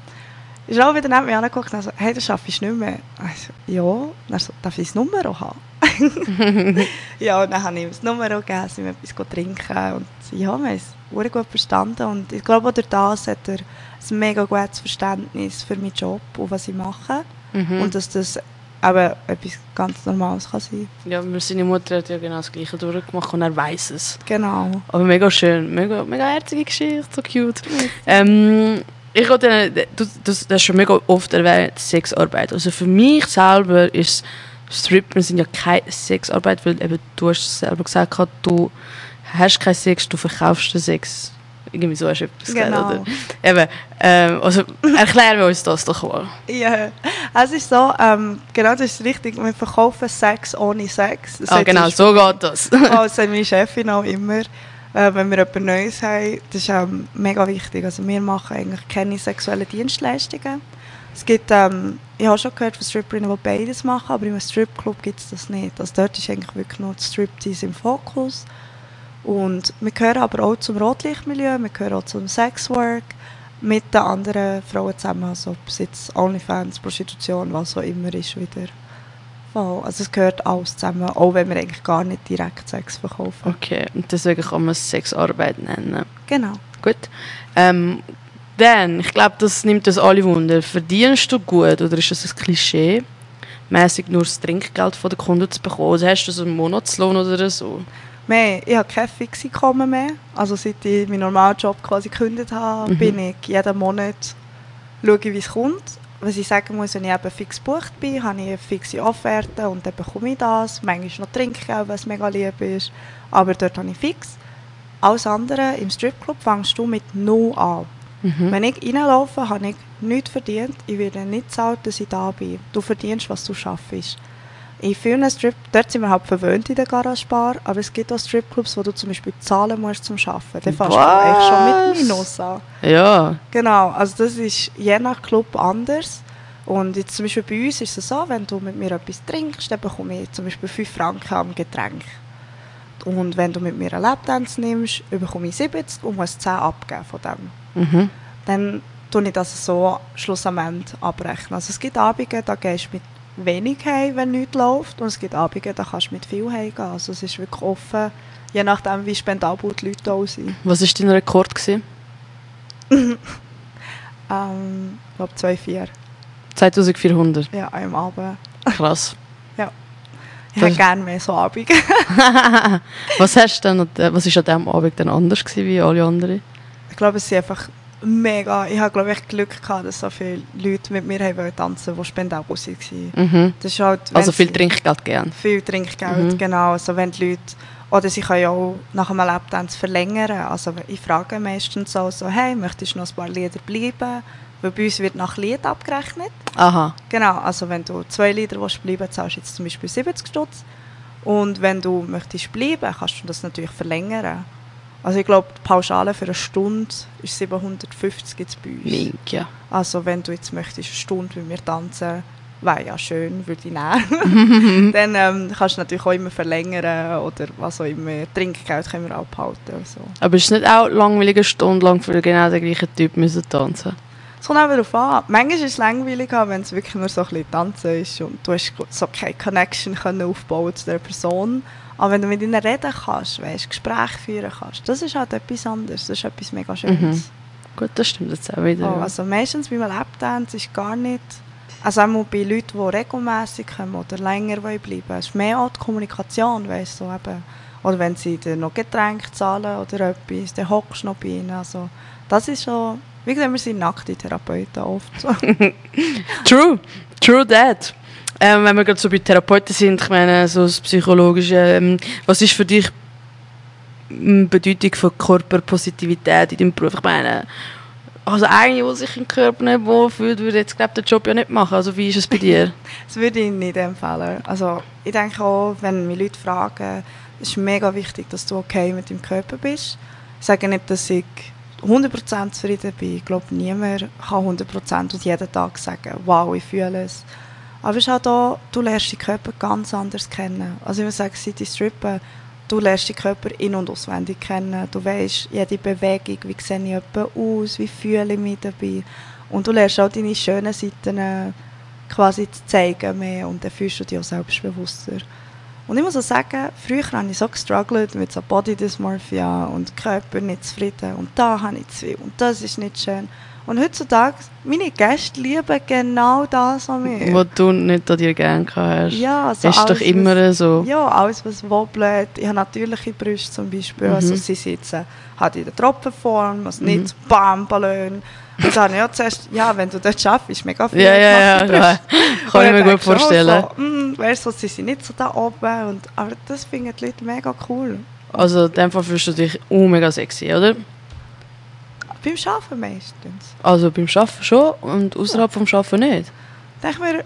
Ist er auch wieder neben mir angeguckt und so, hey, das schaffe ich nicht mehr. Ich so, ja, und er so, darf ich das Nummer auch haben? *laughs* ja, und dann habe ich ihm das Nummer gegeben, sind wir etwas trinken und ja, wir haben es sehr gut verstanden und ich glaube auch durch das hat er ein mega gutes Verständnis für meinen Job und was ich mache Mhm. und dass das eben etwas ganz Normales kann sein. Ja, aber seine Mutter hat ja genau das Gleiche durchgemacht und er weiß es. Genau. Aber mega schön, mega, mega herzige Geschichte, so cute. Ähm, ich du, du, du hast schon mega oft erwähnt, Sexarbeit. Also für mich selber ist Strippen sind ja keine Sexarbeit, weil eben, du hast selber gesagt, gehabt, du hast keinen Sex, du verkaufst den Sex. Irgendwie so hast du etwas gesagt, Genau. oder? Eben, ähm, also *laughs* erklären wir uns das doch mal. Ja, es ist so, ähm, genau das ist richtig, wir verkaufen Sex ohne Sex. Das Ah, genau, so geht das. Oh, das sagt meine Chefin auch immer, äh, wenn wir etwas Neues haben. Das ist ähm, mega wichtig. Also wir machen eigentlich keine sexuellen Dienstleistungen. Es gibt, ähm, ich habe schon gehört von Stripperinnen, die beides machen, aber einem Stripclub gibt es das nicht. Also dort ist eigentlich wirklich nur das Striptease im Fokus. Und wir gehören aber auch zum Rotlichtmilieu, wir gehören auch zum Sexwork mit den anderen Frauen zusammen, also ob es jetzt Onlyfans, Prostitution, was auch immer ist wieder. Voll. Also es gehört alles zusammen, auch wenn wir eigentlich gar nicht direkt Sex verkaufen. Okay, und deswegen kann man es Sexarbeit nennen. Genau. Gut. Ähm, dann, ich glaube, das nimmt uns alle Wunder. Verdienst du gut oder ist das ein Klischee, mäßig nur das Trinkgeld von den Kunden zu bekommen? Also hast du so einen Monatslohn oder so? Mehr, ich habe kein Fixeinkommen mehr. Also seit ich meinen normalen Job quasi gekündigt habe, Mhm. bin ich jeden Monat schaue, wie es kommt. Was ich sagen muss, wenn ich eben fix gebucht bin, habe ich eine fixe Offerte und dann bekomme ich das. Manchmal noch Trinkgeld, was mega lieb ist. Aber dort habe ich fix. Alles andere im Stripclub fängst du mit null an. Mhm. Wenn ich reinlaufe, habe ich nichts verdient. Ich werde nicht zahlt, dass ich da bin. Du verdienst, was du schaffst. In vielen Strip, dort sind wir halt verwöhnt in der Garagebar, aber es gibt auch Stripclubs, wo du zum Beispiel zahlen musst zum Arbeiten. Dann fängst du Was? eigentlich schon mit Minus an. Ja. Genau, also das ist je nach Club anders. Und jetzt zum Beispiel bei uns ist es so, wenn du mit mir etwas trinkst, dann bekomme ich zum Beispiel 5 Franken am Getränk. Und wenn du mit mir einen Lapdance nimmst, bekomme ich 70 und muss 10 abgeben von dem. Mhm. Dann tue ich das so Schluss am Ende abrechnen. Also es gibt Abende, da gehst du mit wenig heim, wenn nichts läuft. Und es gibt Abende, da kannst du mit viel heimgehen. Also es ist wirklich offen, je nachdem, wie spendabel die Leute auch sind. Was war dein Rekord? Gewesen? *laughs* Ähm, ich glaube 2,4 2400. ja, am Abend. Krass. *laughs* Ich hätte gerne mehr so Abend. *laughs* was hast du denn, was ist an diesem Abend dann anders gewesen wie alle anderen? Ich glaube, es sind einfach mega... Ich habe, glaube ich, Glück gehabt, dass so viele Leute mit mir haben tanzen die spendabel waren. Mhm. Das ist halt, Also viel Trinkgeld gern. Viel Trinkgeld, Mhm. genau. Also wenn die Leute... Oder sie können ja auch nach einem Lapdance verlängern. Also ich frage meistens auch so, hey, möchtest du noch ein paar Lieder bleiben? Weil bei uns wird nach Lied abgerechnet. Aha. Genau, also wenn du zwei Lieder willst bleiben zahlst du jetzt zum Beispiel 70 Stutz. Und wenn du möchtest bleiben, kannst du das natürlich verlängern. Also ich glaube, die Pauschale für eine Stunde ist 750 jetzt bei uns. Wink, ja. Also wenn du jetzt möchtest eine Stunde mit mir tanzen, wäre ja schön, würde ich nehmen. *laughs* Dann ähm, kannst du natürlich auch immer verlängern oder was auch immer. Trinkgeld können wir auch behalten. So. Aber ist es nicht auch langweilig, eine Stunde lang für genau den gleichen Typ müssen tanzen? Es kommt auch darauf an. Manchmal ist es langweilig, wenn es wirklich nur so ein bisschen tanzen ist und du hast so keine Connection können aufbauen zu der Person. Aber wenn du mit ihnen reden kannst, weißt, Gespräche führen kannst, das ist halt etwas anderes. Das ist etwas mega Schönes. Gut, das stimmt jetzt auch wieder. Oh, also meistens beim Lapdance ist gar nicht, also auch bei Leuten, die regelmäßig kommen oder länger wollen bleiben es ist mehr auch die Kommunikation, weißt du, eben. Oder wenn sie dir noch Getränke zahlen oder etwas, dann hockst du noch bei ihnen. Also, das ist schon, wie gesagt, wir sind nackte Therapeuten oft. So. *laughs* True, true that. Ähm, wenn wir gerade so bei Therapeuten sind, ich meine, so das Psychologische, ähm, was ist für dich die Bedeutung von Körperpositivität in deinem Beruf? Ich meine, also eine, die sich im Körper nicht wohlfühlt, würde jetzt glaub, den Job ja nicht machen. Also wie ist es bei dir? *laughs* Das würde ich nicht empfehlen. Also, ich denke auch, wenn mich Leute fragen, es ist mega wichtig, dass du okay mit deinem Körper bist. Ich sage nicht, dass ich 100% zufrieden bin. Ich glaube, niemand kann 100% und jeden Tag sagen, wow, ich fühle es. Aber es ist auch, du lernst deinen Körper ganz anders kennen. Also ich muss sagen, seit ich strippe, du lernst deinen Körper in- und auswendig kennen. Du weißt jede Bewegung, wie sehe ich etwa aus, wie fühle ich mich dabei. Und du lernst auch deine schönen Seiten äh, quasi zu zeigen mehr und dann fühlst du dich auch selbstbewusster. Und ich muss auch sagen, früher habe ich so gestruggelt mit so Body Dysmorphia und Körper nicht zufrieden und da habe ich zu viel und das ist nicht schön. Und heutzutage, meine Gäste lieben genau das an mir. Was du nicht an dir gerne hast. Ja, so das ist doch alles, immer was, so. Ja, alles was wobbelt. Ich habe natürliche Brüste zum Beispiel. Mhm. Also sie sitzen halt in der Tropfenform, also nicht so bam, Ballon. Und dann ja zuerst, ja, wenn du dort schaffst, ist mega viel. Ja, ja, ja. Brüste. Kann ich mir gut auch vorstellen. So, mm, weißt du, sie sind nicht so da oben. Und, aber das finden die Leute mega cool. Also in dem Fall fühlst du dich oh, mega sexy, oder? Beim Arbeiten meistens. Also beim Arbeiten schon und außerhalb vom Arbeiten nicht. Ich mir,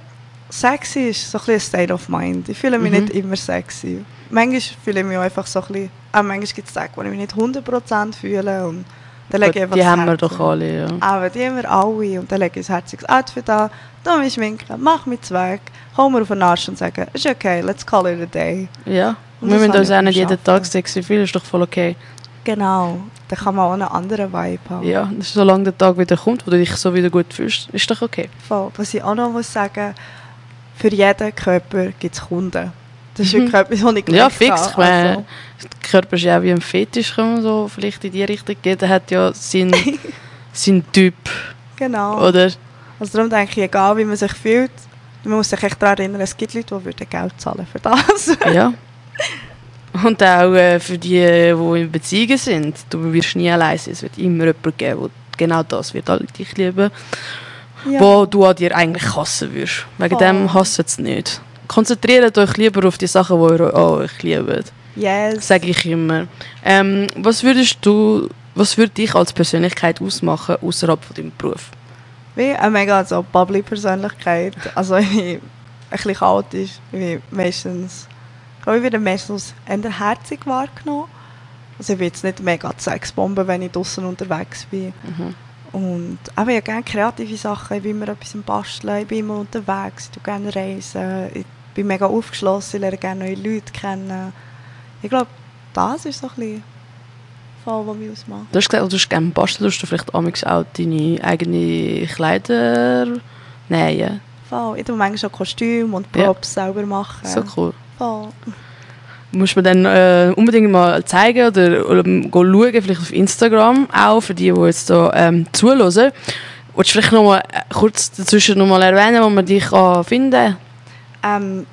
sexy ist so ein State of Mind. Ich fühle mich Mhm. nicht immer sexy. Manchmal fühle ich mich einfach so ein bisschen... Auch manchmal gibt es Tage, wo ich mich nicht 100% fühle. Und dann lege ich einfach die haben wir doch alle, ja. Aber die haben wir alle. Und dann lege ich ein herziges Outfit an, tu mich schminken, mach mich weg, komm mir auf den Arsch und sage, ist okay, let's call it a day. Ja. Und wir müssen uns auch nicht jeden Tag sexy fühlen, ist doch voll okay. Genau. Dann kann man auch einen anderen Vibe haben. Ja, das ist, solange der Tag wieder kommt, wo du dich so wieder gut fühlst, ist doch okay. Voll. Was ich auch noch muss sagen, für jeden Körper gibt es Kunden. Das ist Mhm. wirklich etwas, was ich Ja, gemerkt fix. habe. Ich meine, Also, der Körper ist ja auch wie ein Fetisch, kann man so vielleicht in die Richtung gehen. Der hat ja seinen, *laughs* seinen Typ, genau. oder? Also darum denke ich, egal wie man sich fühlt, man muss sich echt daran erinnern, es gibt Leute, die würden Geld zahlen für das. Ja. *laughs* Und auch äh, für die, die in Beziehungen sind. Du wirst nie allein sein. Es wird immer jemanden geben, der genau das wird alle dich lieben. ja. Wo du an dir eigentlich hassen würdest. Wegen Oh. dem hasst es nicht. Konzentriert euch lieber auf die Sachen, die ihr euch liebt. Yes. Sage ich immer. Ähm, was würdest du, was würde dich als Persönlichkeit ausmachen, außerhalb von deinem Beruf? Wie eine mega so bubbly Persönlichkeit. Also ich *laughs* bin ein bisschen chaotisch. Meistens, ich werde meistens eher herzig wahrgenommen. Also ich bin jetzt nicht mega Sexbombe, wenn ich draußen unterwegs bin. Mhm. Und aber ich gerne kreative Sachen. Ich bin immer etwas am Basteln, ich bin immer unterwegs, ich tue gerne reisen. Ich bin mega aufgeschlossen, ich lerne gerne neue Leute kennen. Ich glaube, das ist so ein bisschen voll, was mich ausmacht. Du hast gesagt, du hast gerne basteln, du vielleicht auch deine eigenen Kleider nähen. Voll. Ich tue manchmal auch Kostüme und Ja. Props selber machen. So cool. Voll. Muss man dann äh, unbedingt mal zeigen oder, oder schauen, vielleicht auf Instagram auch, für die, die jetzt da ähm, zuhören. Willst du vielleicht noch mal äh, kurz dazwischen noch mal erwähnen, wo man dich kann finden Ähm,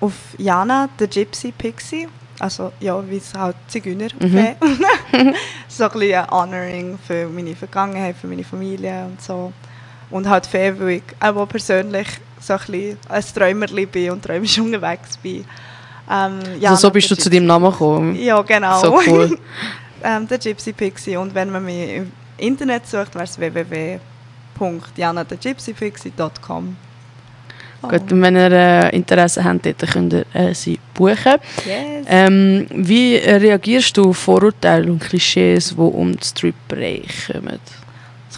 auf Jana, der Gypsy Pixie. Also ja, wie es halt Zigeuner Mhm. *laughs* So ein bisschen ein Honoring für meine Vergangenheit, für meine Familie und so. Und halt ich auch persönlich so ein bisschen ein Träumerli bin und träumisch unterwegs bin. Ähm, Jana, also so bist du der zu deinem Gypsy- Namen gekommen. Ja, genau. So cool. *laughs* ähm, der Gypsy Pixie. Und wenn man mich im Internet sucht, wäre es www.janadegypsypixie.com. Oh. Gut, und wenn ihr äh, Interesse habt, dort könnt ihr äh, sie buchen. Yes. Ähm, wie reagierst du auf Vorurteile und Klischees, die um den Strip-Bereich kommen?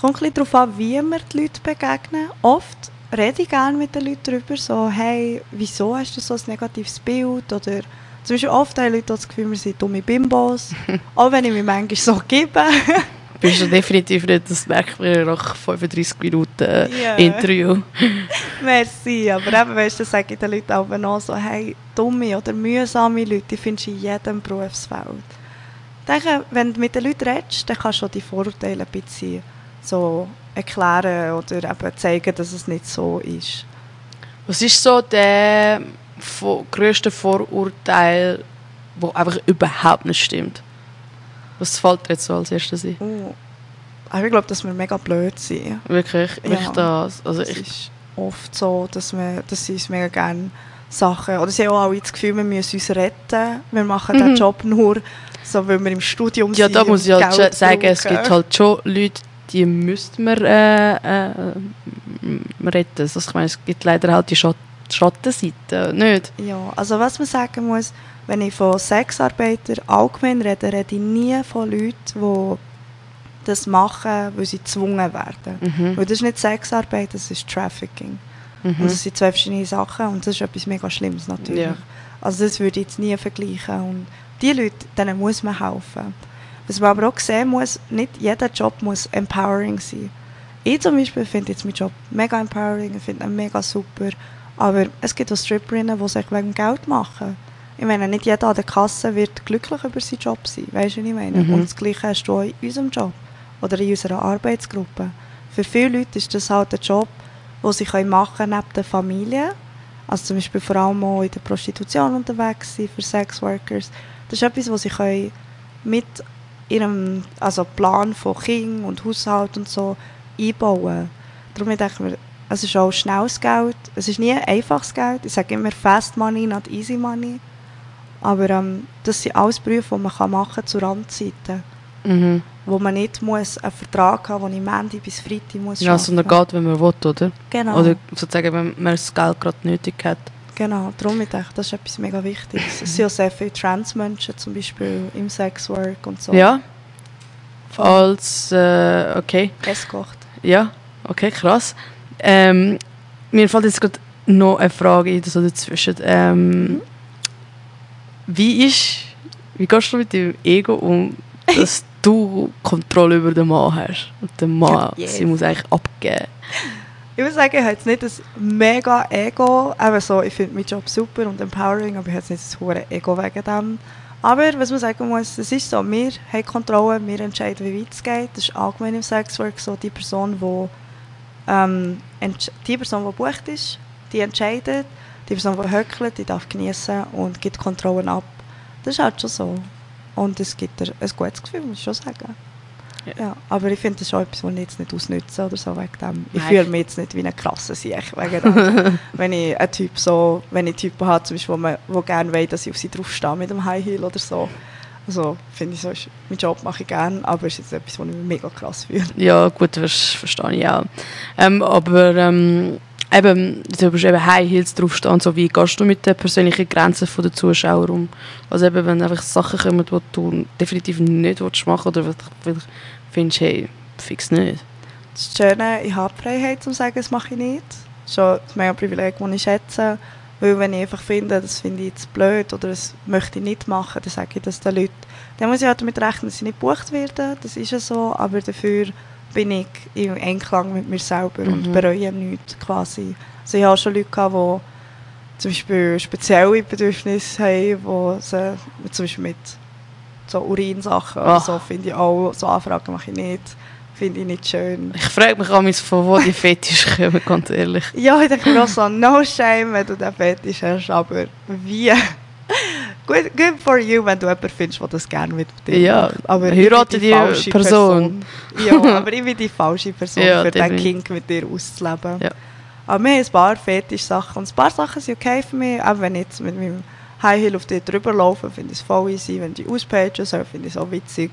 Es kommt ein bisschen darauf an, wie wir die Leute begegnen. Oft rede ich gerne mit den Leuten darüber, so, hey, wieso hast du so ein negatives Bild? Oder zum Beispiel oft haben Leute das Gefühl, wir sind dumme Bimbos. *laughs* auch wenn ich mich manchmal so gebe. *laughs* Bist du definitiv nicht, das merkt man nach 35 Minuten äh, Ja. Interview. *laughs* Merci, aber eben, weißt du, sage ich den Leuten auch noch so, hey, dumme oder mühsame Leute, die findest du in jedem Berufsfeld. Ich denke, wenn du mit den Leuten redest, dann kannst du die Vorurteile ein bisschen so erklären oder eben zeigen, dass es nicht so ist. Was ist so der grösste Vorurteil, der einfach überhaupt nicht stimmt? Was fällt dir jetzt so als erstes ein? Oh. Aber ich glaube, dass wir mega blöd sind. Wirklich, Ja. das. Also Es ich, ist oft so, dass, wir, dass sie uns mega gerne Sachen, oder sie haben auch alle das Gefühl, wir müssen uns retten. Wir machen den Mhm. Job nur, so, weil wir im Studium ja, sind da muss ich halt Geld sagen, es brauchen. gibt halt schon Leute, die müssten wir äh, äh, retten. Also ich meine, es gibt leider halt die Schat Schattenseite, nicht? Ja, also was man sagen muss, wenn ich von Sexarbeitern allgemein rede, rede ich nie von Leuten, die das machen, weil sie gezwungen werden. Mhm. Weil das ist nicht Sexarbeit, das ist Trafficking. Mhm. Und das sind zwei verschiedene Sachen und das ist etwas mega Schlimmes natürlich. Ja. Also das würde ich jetzt nie vergleichen. Und die Leute, denen muss man helfen. Was man aber auch sehen muss, nicht jeder Job muss empowering sein. Ich zum Beispiel finde jetzt meinen Job mega empowering, ich finde ihn mega super. Aber es gibt auch Stripperinnen, die sich wegen Geld machen. Ich meine, nicht jeder an der Kasse wird glücklich über seinen Job sein. Weißt du, was ich meine? Mhm. Und das Gleiche hast du auch in unserem Job oder in unserer Arbeitsgruppe. Für viele Leute ist das halt ein Job, den sie können machen neben der Familie. Also zum Beispiel vor allem auch in der Prostitution unterwegs sein für Sexworkers. Das ist etwas, was sie können mit ihrem also Plan von Kind und Haushalt und so einbauen. Darum denke ich mir, es ist auch schnelles Geld. Es ist nie einfaches Geld. Ich sage immer Fast Money, not Easy Money. Aber ähm, das sind alles Berufe, die man kann machen kann zu Randzeiten. Mhm. Wo man nicht muss einen Vertrag haben muss, den ich Montag bis Freitag muss Ja, sondern geht, wenn man will, oder? Genau. Oder sozusagen, wenn man das Geld gerade nötig hat. Genau, darum ich denke, das ist etwas mega Wichtiges. Es sind auch sehr viele Transmenschen zum Beispiel im Sexwork und so. Ja. Als, äh, okay. Escort. Ja, okay, krass. Ähm, mir fällt jetzt gerade noch eine Frage ein, so dazwischen. Ähm, wie ist, wie gehst du mit dem Ego um, dass *laughs* du Kontrolle über den Mann hast? Und der Mann, Yes. sie muss eigentlich abgeben. Ich würde sagen, ich habe jetzt nicht ein mega Ego. Eben so, ich finde meinen Job super und empowering, aber ich habe jetzt nicht ein hohes Ego wegen dem. Aber was man sagen muss, es ist so, wir haben Kontrolle, wir entscheiden, wie weit es geht. Das ist allgemein im Sexwork so, die Person, die ähm, die Person, die gebucht ist, die entscheidet. Die Person, die höckelt, die darf genießen und gibt Kontrollen ab. Das ist halt schon so. Und es gibt ein gutes Gefühl, muss ich schon sagen. Ja. Aber ich finde das schon etwas, was ich jetzt nicht ausnutze oder so wegen dem. Ich fühle mich jetzt nicht wie eine krasse Sieg wegen dem. *laughs* wenn ich einen Typ so, wenn ich Typen habe, zum Beispiel, wo, man, wo gerne will, dass ich auf sie draufstehe mit dem High Heel oder so. Also finde ich so, ist- meinen Job mache ich gerne, aber es ist jetzt etwas, was ich mich mega krass fühle. Ja, gut, das verstehe ich auch. Ähm, aber ähm, eben, du bist eben High Heels draufstehen und so, wie gehst du mit den persönlichen Grenzen der Zuschauer um? Also eben, wenn einfach Sachen kommen, die du definitiv nicht willst machen oder was du vielleicht findest, hey, fix nicht. Das Schöne, ich habe die Freiheit, um zu sagen, das mache ich nicht. Das ist schon ein mega Privileg, das ich schätze. Weil wenn ich einfach finde, das finde ich jetzt blöd oder das möchte ich nicht machen, dann sage ich das den Leuten. Dann muss ich halt damit rechnen, dass sie nicht gebucht werden, das ist ja so, aber dafür bin ich im Einklang mit mir selber und Mhm. bereue nichts quasi. Also ich habe schon Leute gehabt, die zum Beispiel spezielle Bedürfnisse haben, wo sie zum Beispiel mit so Urinsachen oder Ach. so finde ich auch, so Anfragen mache ich nicht. Finde ich nicht schön. Ich frage mich auch, von wo die Fetisch kommen, ganz ehrlich. Ja, ich denke mir auch so, no shame, wenn du den Fetisch hast, aber wie? *laughs* good, good for you, wenn du jemanden findest, der das gerne mit dir Ja. Aber heirate bin die falsche Person. ja, aber ich bin die falsche Person, Ja, für definitiv. King mit dir auszuleben. Ja. Aber wir haben ein paar Fetisch-Sachen. Und ein paar Sachen sind okay für mich, auch wenn ich jetzt mit meinem High Heel auf dir drüber laufe, finde ich es voll easy. Wenn die auspagen soll, finde ich es auch witzig.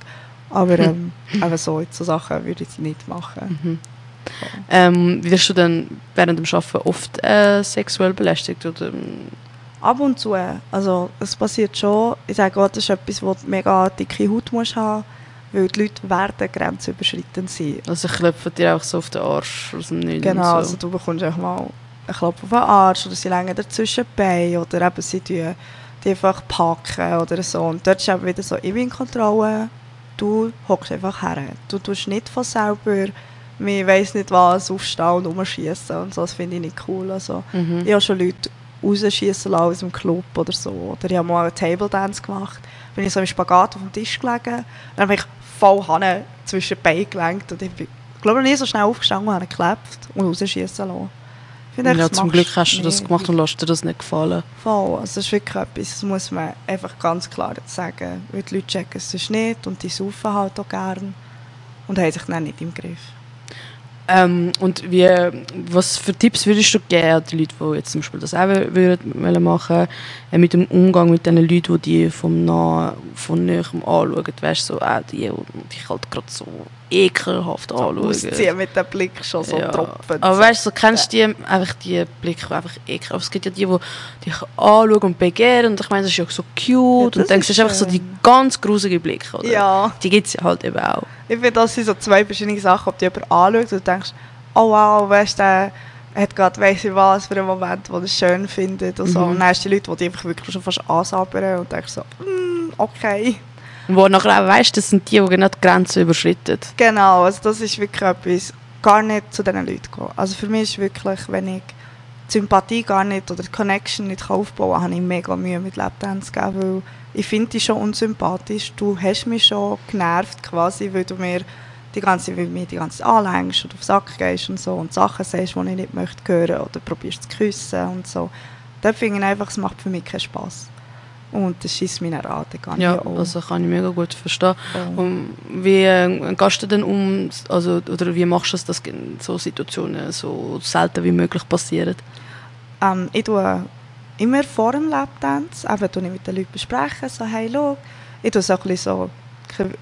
Aber ähm, eben so, so Sachen würde ich nicht machen. Mhm. Ähm, wirst du dann während dem Arbeiten oft äh, sexuell belästigt? Oder? Ab und zu. Also es passiert schon. Ich sage auch, das ist etwas, wo du mega dicke Haut musst haben weil die Leute werden grenzüberschreitend sein. Also klopfen dir auch so auf den Arsch aus dem Nichts? Genau, und also so. du bekommst auch mal einen Klopf auf den Arsch oder sie längen dazwischen Beine oder eben sie tun die einfach packen oder so. Und dort ist eben wieder so, ich bin in Kontrolle, du hockst einfach her. Du tust nicht von selber, ich weiss nicht was, aufstehen und rumschießen und so, das finde ich nicht cool. Also, Mhm. ich habe schon Leute rausschießen lassen aus dem Club oder so. Oder ich habe mal einen Table Dance gemacht. Bin ich so im Spagat auf dem Tisch gelegen. Dann habe ich voll Hanne zwischen die Beine gelenkt. Und ich bin, ich glaube, noch nie so schnell aufgestanden und habe geklebt und rausschießen lassen. Ja, zum Glück hast du das nicht. gemacht und lässt dir das nicht gefallen. Voll. Also das ist wirklich etwas, das muss man einfach ganz klar sagen. Weil die Leute checken es sonst nicht und die saufen halt auch gern und haben sich dann nicht im Griff. Ähm, und wie, was für Tipps würdest du geben an die Leute, die jetzt zum Beispiel das auch wür- würden machen äh, mit dem Umgang mit den Leuten, die die vom nah, von näher anschauen? Weißt du, so, auch die, die dich halt gerade so ekelhaft anschauen. Ausziehen mit dem Blick schon so Ja. tropfen. Aber weißt du, so, kennst du die, einfach die Blicke, die einfach ekelhaft Aber es gibt ja die, die dich anschauen und begehren und ich meine, das ist ja so cute Ja, und denkst, das ist einfach so die ganz grusigen Blicke, oder? Ja. Die gibt es halt eben auch. Ich finde, das sind so zwei verschiedene Sachen, ob du jemanden anschaust und denkst, oh wow, weißt du, der hat gerade weiss ich was für einen Moment, wo er schön findet und so. Mhm. Und dann hast du die Leute, die dich einfach wirklich schon fast ansabbern und denkst so, mm, okay. Und wo nachher auch weißt, das sind die, die genau die Grenzen überschritten. Genau, also das ist wirklich etwas, gar nicht zu diesen Leuten gehen. Also für mich ist wirklich, wenn ich die Sympathie gar nicht oder die Connection nicht aufbauen kann, habe ich mega Mühe mit Lapdance geben, weil ich finde dich schon unsympathisch. Du hast mich schon genervt quasi, weil du mir die ganze, weil du mich die ganze Zeit anlängst und auf den Sack gehst und so und Sachen sagst, die ich nicht möchte hören oder probierst zu küssen und so. Dort finde ich einfach, es macht für mich keinen Spass. Und das schießt dann an, dann gehe Ja, auch. also kann ich mega gut verstehen. Oh. Und wie äh, gehst du denn um, also, oder wie machst du es, dass so Situationen so selten wie möglich passieren? Ähm, ich tue immer vor dem Lapdance, eben tue ich mit den Leuten besprechen, so hey, schau, ich tue es so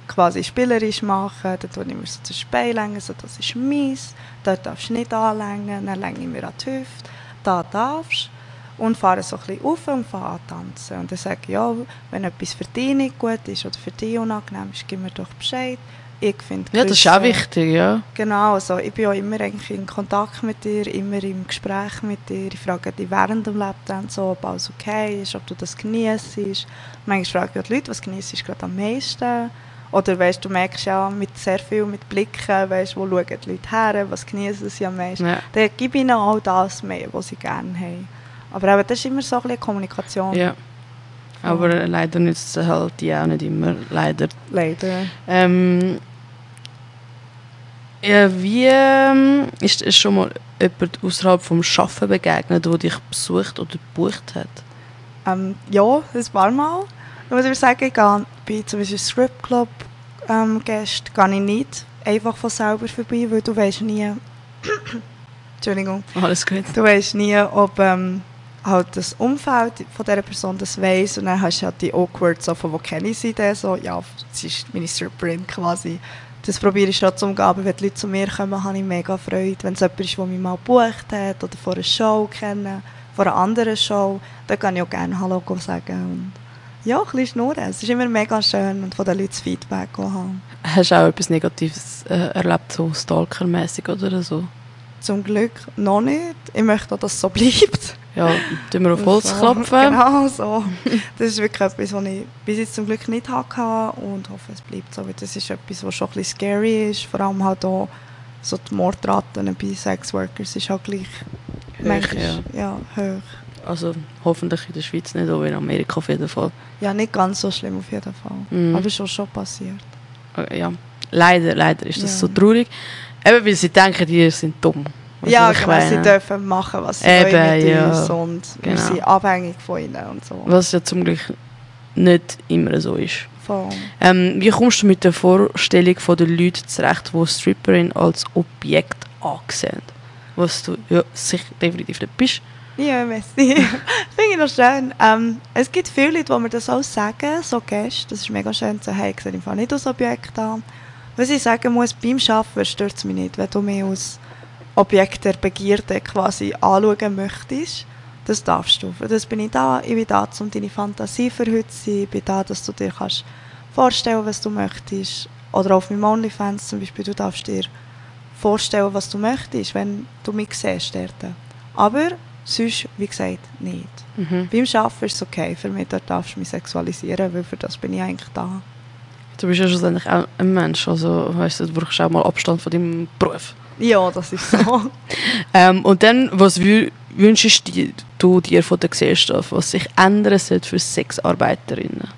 quasi spielerisch machen, dann tue ich mir so zu Bein so das ist mies, dort darfst du nicht anlängen, dann länge ich mir an die Hüfte, da darfst und fahre so ein bisschen auf und fahre an tanzen. Und dann sage ich, ja, wenn etwas für dich nicht gut ist oder für dich unangenehm ist, gib mir doch Bescheid. Ich finde Ja, das ist auch wichtig, ja. Genau, also ich bin auch immer eigentlich in Kontakt mit dir, immer im Gespräch mit dir. Ich frage dich während dem Lapdance so, ob alles okay ist, ob du das genießt. Manchmal frage ich auch die Leute, was genießt du gerade am meisten? Oder weißt, du merkst ja mit sehr viel mit Blicken, weißt, wo schauen die Leute her, was genießen sie am meisten. Ja. Dann gebe ich ihnen all das mehr, was sie gerne haben. Aber eben, das ist immer so ein bisschen Kommunikation, ja. Aber leider nützt es halt die auch nicht immer, leider. leider. Ähm, ja, wie ähm, ist es schon mal jemand außerhalb vom Schaffen begegnet, der dich besucht oder gebucht hat? Ähm, ja, ein paar Mal. Ich muss sagen, ich gehe bei zum Beispiel Stripclub ähm, Gästen gehe ich nicht einfach von selber vorbei, weil du weißt nie, *coughs* Entschuldigung, Alles gut. du weißt nie, ob ähm, halt das Umfeld von dieser Person das weiss und dann hast du halt die awkward so von wo kenne ich sie denn, so ja, sie ist meine Stripperin quasi. Das probiere ich schon zu umgehen, aber wenn die Leute zu mir kommen, habe ich mega Freude. Wenn es jemand ist, der mich mal gebucht hat oder vor einer Show kennen, vor einer anderen Show, dann kann ich auch gerne Hallo sagen. Und ja, ein bisschen schnurren. Es ist immer mega schön und von den Leuten das Feedback haben. Hast du auch etwas Negatives äh, erlebt, so stalkermäßig oder so? Zum Glück noch nicht. Ich möchte dass es so bleibt. Ja, tun wir auf Holz so, klopfen. *laughs* Genau so. Das ist wirklich etwas, was ich bis jetzt zum Glück nicht hatte und hoffe, es bleibt so. Weil das ist etwas, was schon ein bisschen scary ist. Vor allem halt auch so die Mordraten bei Sexworkers ist halt gleich manchmal, ja. hoch. Also hoffentlich in der Schweiz nicht, aber in Amerika auf jeden Fall. Ja, nicht ganz so schlimm auf jeden Fall. Mhm. Aber schon schon passiert. Äh, Ja, Leider, leider ist das Ja. so traurig. Eben, weil sie denken, die sind dumm. Ja, was ich genau, sie dürfen machen, was sie Eben, wollen mit ja. uns und wir Genau. sind abhängig von ihnen und so. Was ja zum Glück nicht immer so ist. Ähm, wie kommst du mit der Vorstellung von den Leuten zurecht, die Stripperin als Objekt ansehen? Was du ja sicher definitiv nicht bist. Ja, merci. *laughs* Finde ich noch schön. Ähm, es gibt viele Leute, die mir das auch sagen, so Gäste. Das ist mega schön zu hey, ich sehe im Fall nicht als Objekt an. Was ich sagen muss, beim Arbeiten stört es mich nicht, wenn du mich als Objekt der Begierde quasi anschauen möchtest. Das darfst du. Für das bin ich da. Ich bin da, um deine Fantasie zu sein. Ich bin da, dass du dir kannst vorstellen was du möchtest. Oder auf meinem OnlyFans zum Beispiel, du darfst dir vorstellen, was du möchtest, wenn du mich siehst dort. Aber sonst, wie gesagt, nicht. Mhm. Beim Arbeiten ist es okay, für mich dort darfst du mich sexualisieren, weil für das bin ich eigentlich da. Du bist ja schlussendlich auch ein Mensch, also weißt du, du brauchst auch mal Abstand von deinem Beruf. Ja, das ist so. *laughs* Ähm, und dann, was wü wünschst du dir von der Gesellschaft, was sich ändern sollte für Sexarbeiterinnen?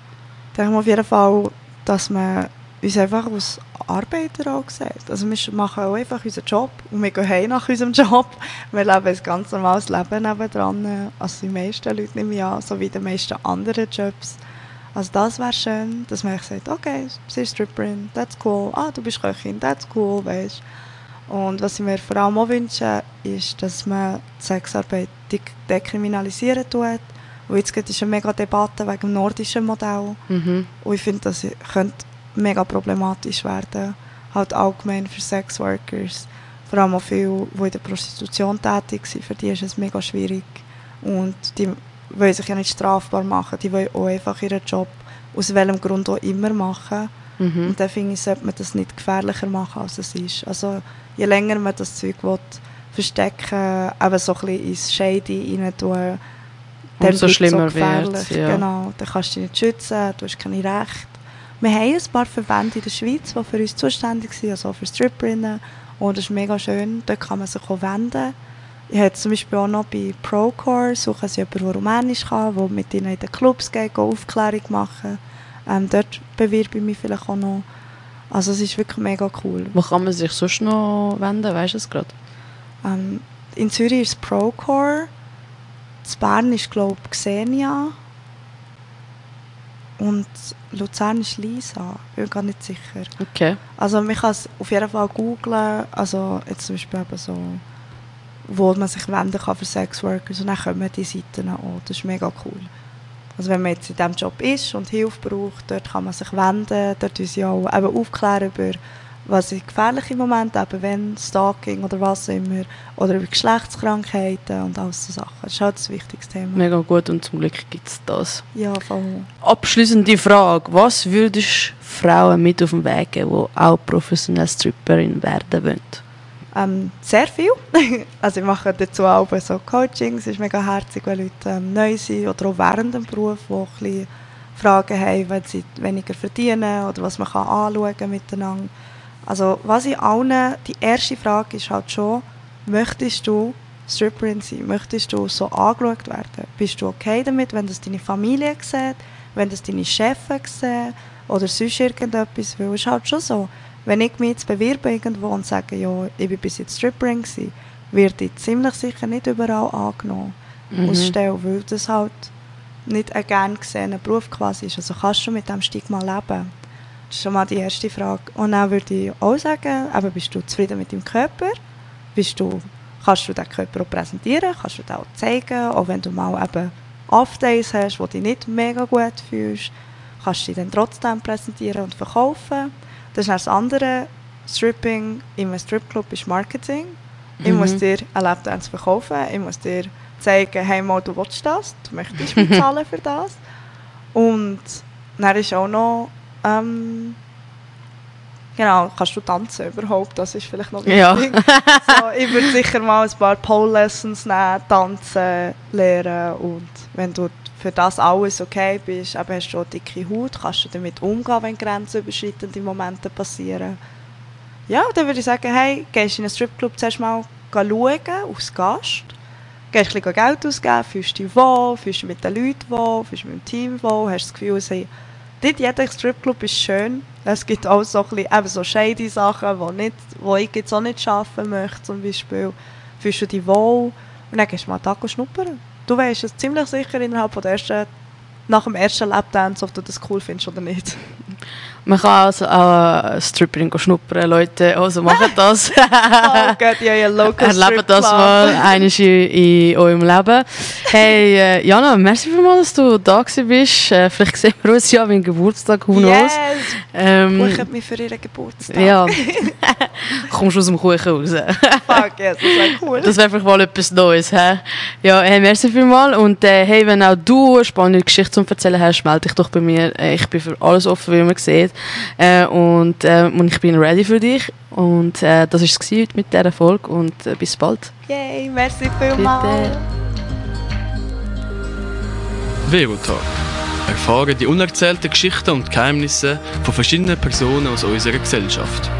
ich denke mal auf jeden Fall, dass man uns einfach als Arbeiter sieht. Also wir machen auch einfach unseren Job und wir gehen heim nach unserem Job. Wir leben ein ganz normales Leben nebendran. Also die meisten Leute nehmen ja, so wie die meisten anderen Jobs. Also das wäre schön, dass man sagt, okay, sie ist Stripperin, that's cool. Ah, du bist Köchin, that's cool, weißt Und was ich mir vor allem auch wünsche, ist, dass man die Sexarbeit de- dekriminalisieren tut. Und jetzt gibt es eine mega Debatte wegen dem nordischen Modell. Mhm. Und ich finde, das könnte mega problematisch werden. Halt allgemein für Sexworkers. Vor allem auch viele, die in der Prostitution tätig sind, für die ist es mega schwierig. Und die wollen sich ja nicht strafbar machen. Die wollen auch einfach ihren Job aus welchem Grund auch immer machen. Mhm. Und dann finde ich, sollte man das nicht gefährlicher machen, als es ist. Also je länger man das Zeug will, verstecken, eben so ein bisschen ins Shady rein tun, dann Umso schlimmer auch gefährlich. ja. Genau, dann kannst du dich nicht schützen, du hast keine Rechte. Wir haben ein paar Verbände in der Schweiz, die für uns zuständig sind, also für Stripperinnen. Und das ist mega schön, dort kann man sich auch wenden. Ich habe zum Beispiel auch noch bei Procore, suchen sie jemanden, der Rumänisch kann, der mit ihnen in den Clubs geht, geht Aufklärung machen. Ähm, dort bewerbe ich mich vielleicht auch noch. Also es ist wirklich mega cool. Wo kann man sich sonst noch wenden, weißt du es gerade? Ähm, in Zürich ist Procore, in Bern ist glaube ich Xenia und Luzern ist Lisa, bin mir gar nicht sicher. Okay. Also man kann es auf jeden Fall googlen, also jetzt zum Beispiel eben so, wo man sich wenden kann für Sexworkers und dann kommen die Seiten auch, das ist mega cool. Also wenn man jetzt in diesem Job ist und Hilfe braucht, dort kann man sich wenden, dort uns ja auch eben aufklären über was ist gefährlich im Moment, eben wenn Stalking oder was immer, oder über Geschlechtskrankheiten und all so Sachen. Das ist halt ein wichtiges Thema. Mega gut und zum Glück gibt es das. Ja, voll. Abschließende Frage. Was würdest du Frauen mit auf den Weg geben, die auch professionelle Stripperin werden wollen? Ähm, sehr viel. *laughs* also ich mache dazu auch so Coachings. Es ist mega herzig, wenn Leute ähm, neu sind oder auch während dem Beruf, die ein Fragen haben, wenn sie weniger verdienen oder was man kann anschauen kann miteinander. Also was ich allen, die erste Frage ist halt schon, möchtest du Stripperin sein? Möchtest du so angeschaut werden? Bist du okay damit, wenn das deine Familie sieht, wenn das deine Chefin sehen oder sonst irgendetwas? Weil es ist halt schon so, wenn ich mich jetzt bewerbe irgendwo und sage, ja, ich bin bis jetzt Stripperin gewesen, werde ich ziemlich sicher nicht überall angenommen Mhm. aus Stelle, weil das halt nicht ein gern gesehener Beruf quasi ist. Also kannst du mit diesem Stigma leben? Das ist schon mal die erste Frage. Und dann würde ich auch sagen, eben, bist du zufrieden mit deinem Körper? Bist du, kannst du den Körper auch präsentieren? Kannst du den auch zeigen? Auch wenn du mal eben Off-Days hast, wo du dich nicht mega gut fühlst, kannst du dich dann trotzdem präsentieren und verkaufen. Das ist das andere. Stripping in einem Stripclub ist Marketing. Ich Mhm. muss dir ein Lapdance verkaufen. Ich muss dir zeigen, hey, mal, du willst das. Du möchtest bezahlen für das. Und dann ist auch noch, ähm, genau, kannst du tanzen überhaupt? Das ist vielleicht noch wichtig. Ja. so, ich würde sicher mal ein paar Pole Lessons nehmen, tanzen, lernen und wenn du für das alles okay bist, eben hast du dicke Haut, kannst du damit umgehen, wenn grenzüberschreitende Momente passieren. Ja, dann würde ich sagen, hey, gehst in einen Stripclub zuerst mal schauen, als Gast. Gehst ein bisschen Geld ausgeben, fühlst dich wohl, fühlst dich mit den Leuten wohl, fühlst dich mit dem Team wohl, hast das Gefühl, sie nicht jeder Stripclub ist schön. Es gibt auch so, ein bisschen, eben so shady Sachen, die, nicht, wo ich jetzt auch nicht arbeiten möchte, zum Beispiel. Fühlst du dich wohl und dann gehst du mal einen Tag schnuppern. Du weißt es ziemlich sicher innerhalb von der ersten, nach dem ersten Lapdance, ob du das cool findest oder nicht. Man kann also auch Stripperin schnuppern, Leute, also macht das. *laughs* oh Gott, ja, ja, local *laughs* Erlebt das mal eines in, in eurem Leben. Hey, äh, Jana, merci vielmals, dass du da bist. Äh, vielleicht sehen wir uns ja meinen Geburtstag, who knows. Yes! Ähm, Kuchen mich für ihren Geburtstag. ja. *laughs* Kommst aus dem Kuchen raus. Fuck, yes, das wäre cool. Das wäre vielleicht mal etwas Neues. He? Ja, hey, merci vielmals. Und äh, hey, wenn auch du eine spannende Geschichte zu erzählen hast, melde dich doch bei mir. Äh, Ich bin für alles offen, wie man sieht. Äh, und, äh, und ich bin ready für dich. Und äh, das war es gewesen mit dieser Folge. Und äh, bis bald. Yay, merci vielmals. Bitte. Verotalk. Erfahre die unerzählten Geschichten und Geheimnisse von verschiedenen Personen aus unserer Gesellschaft.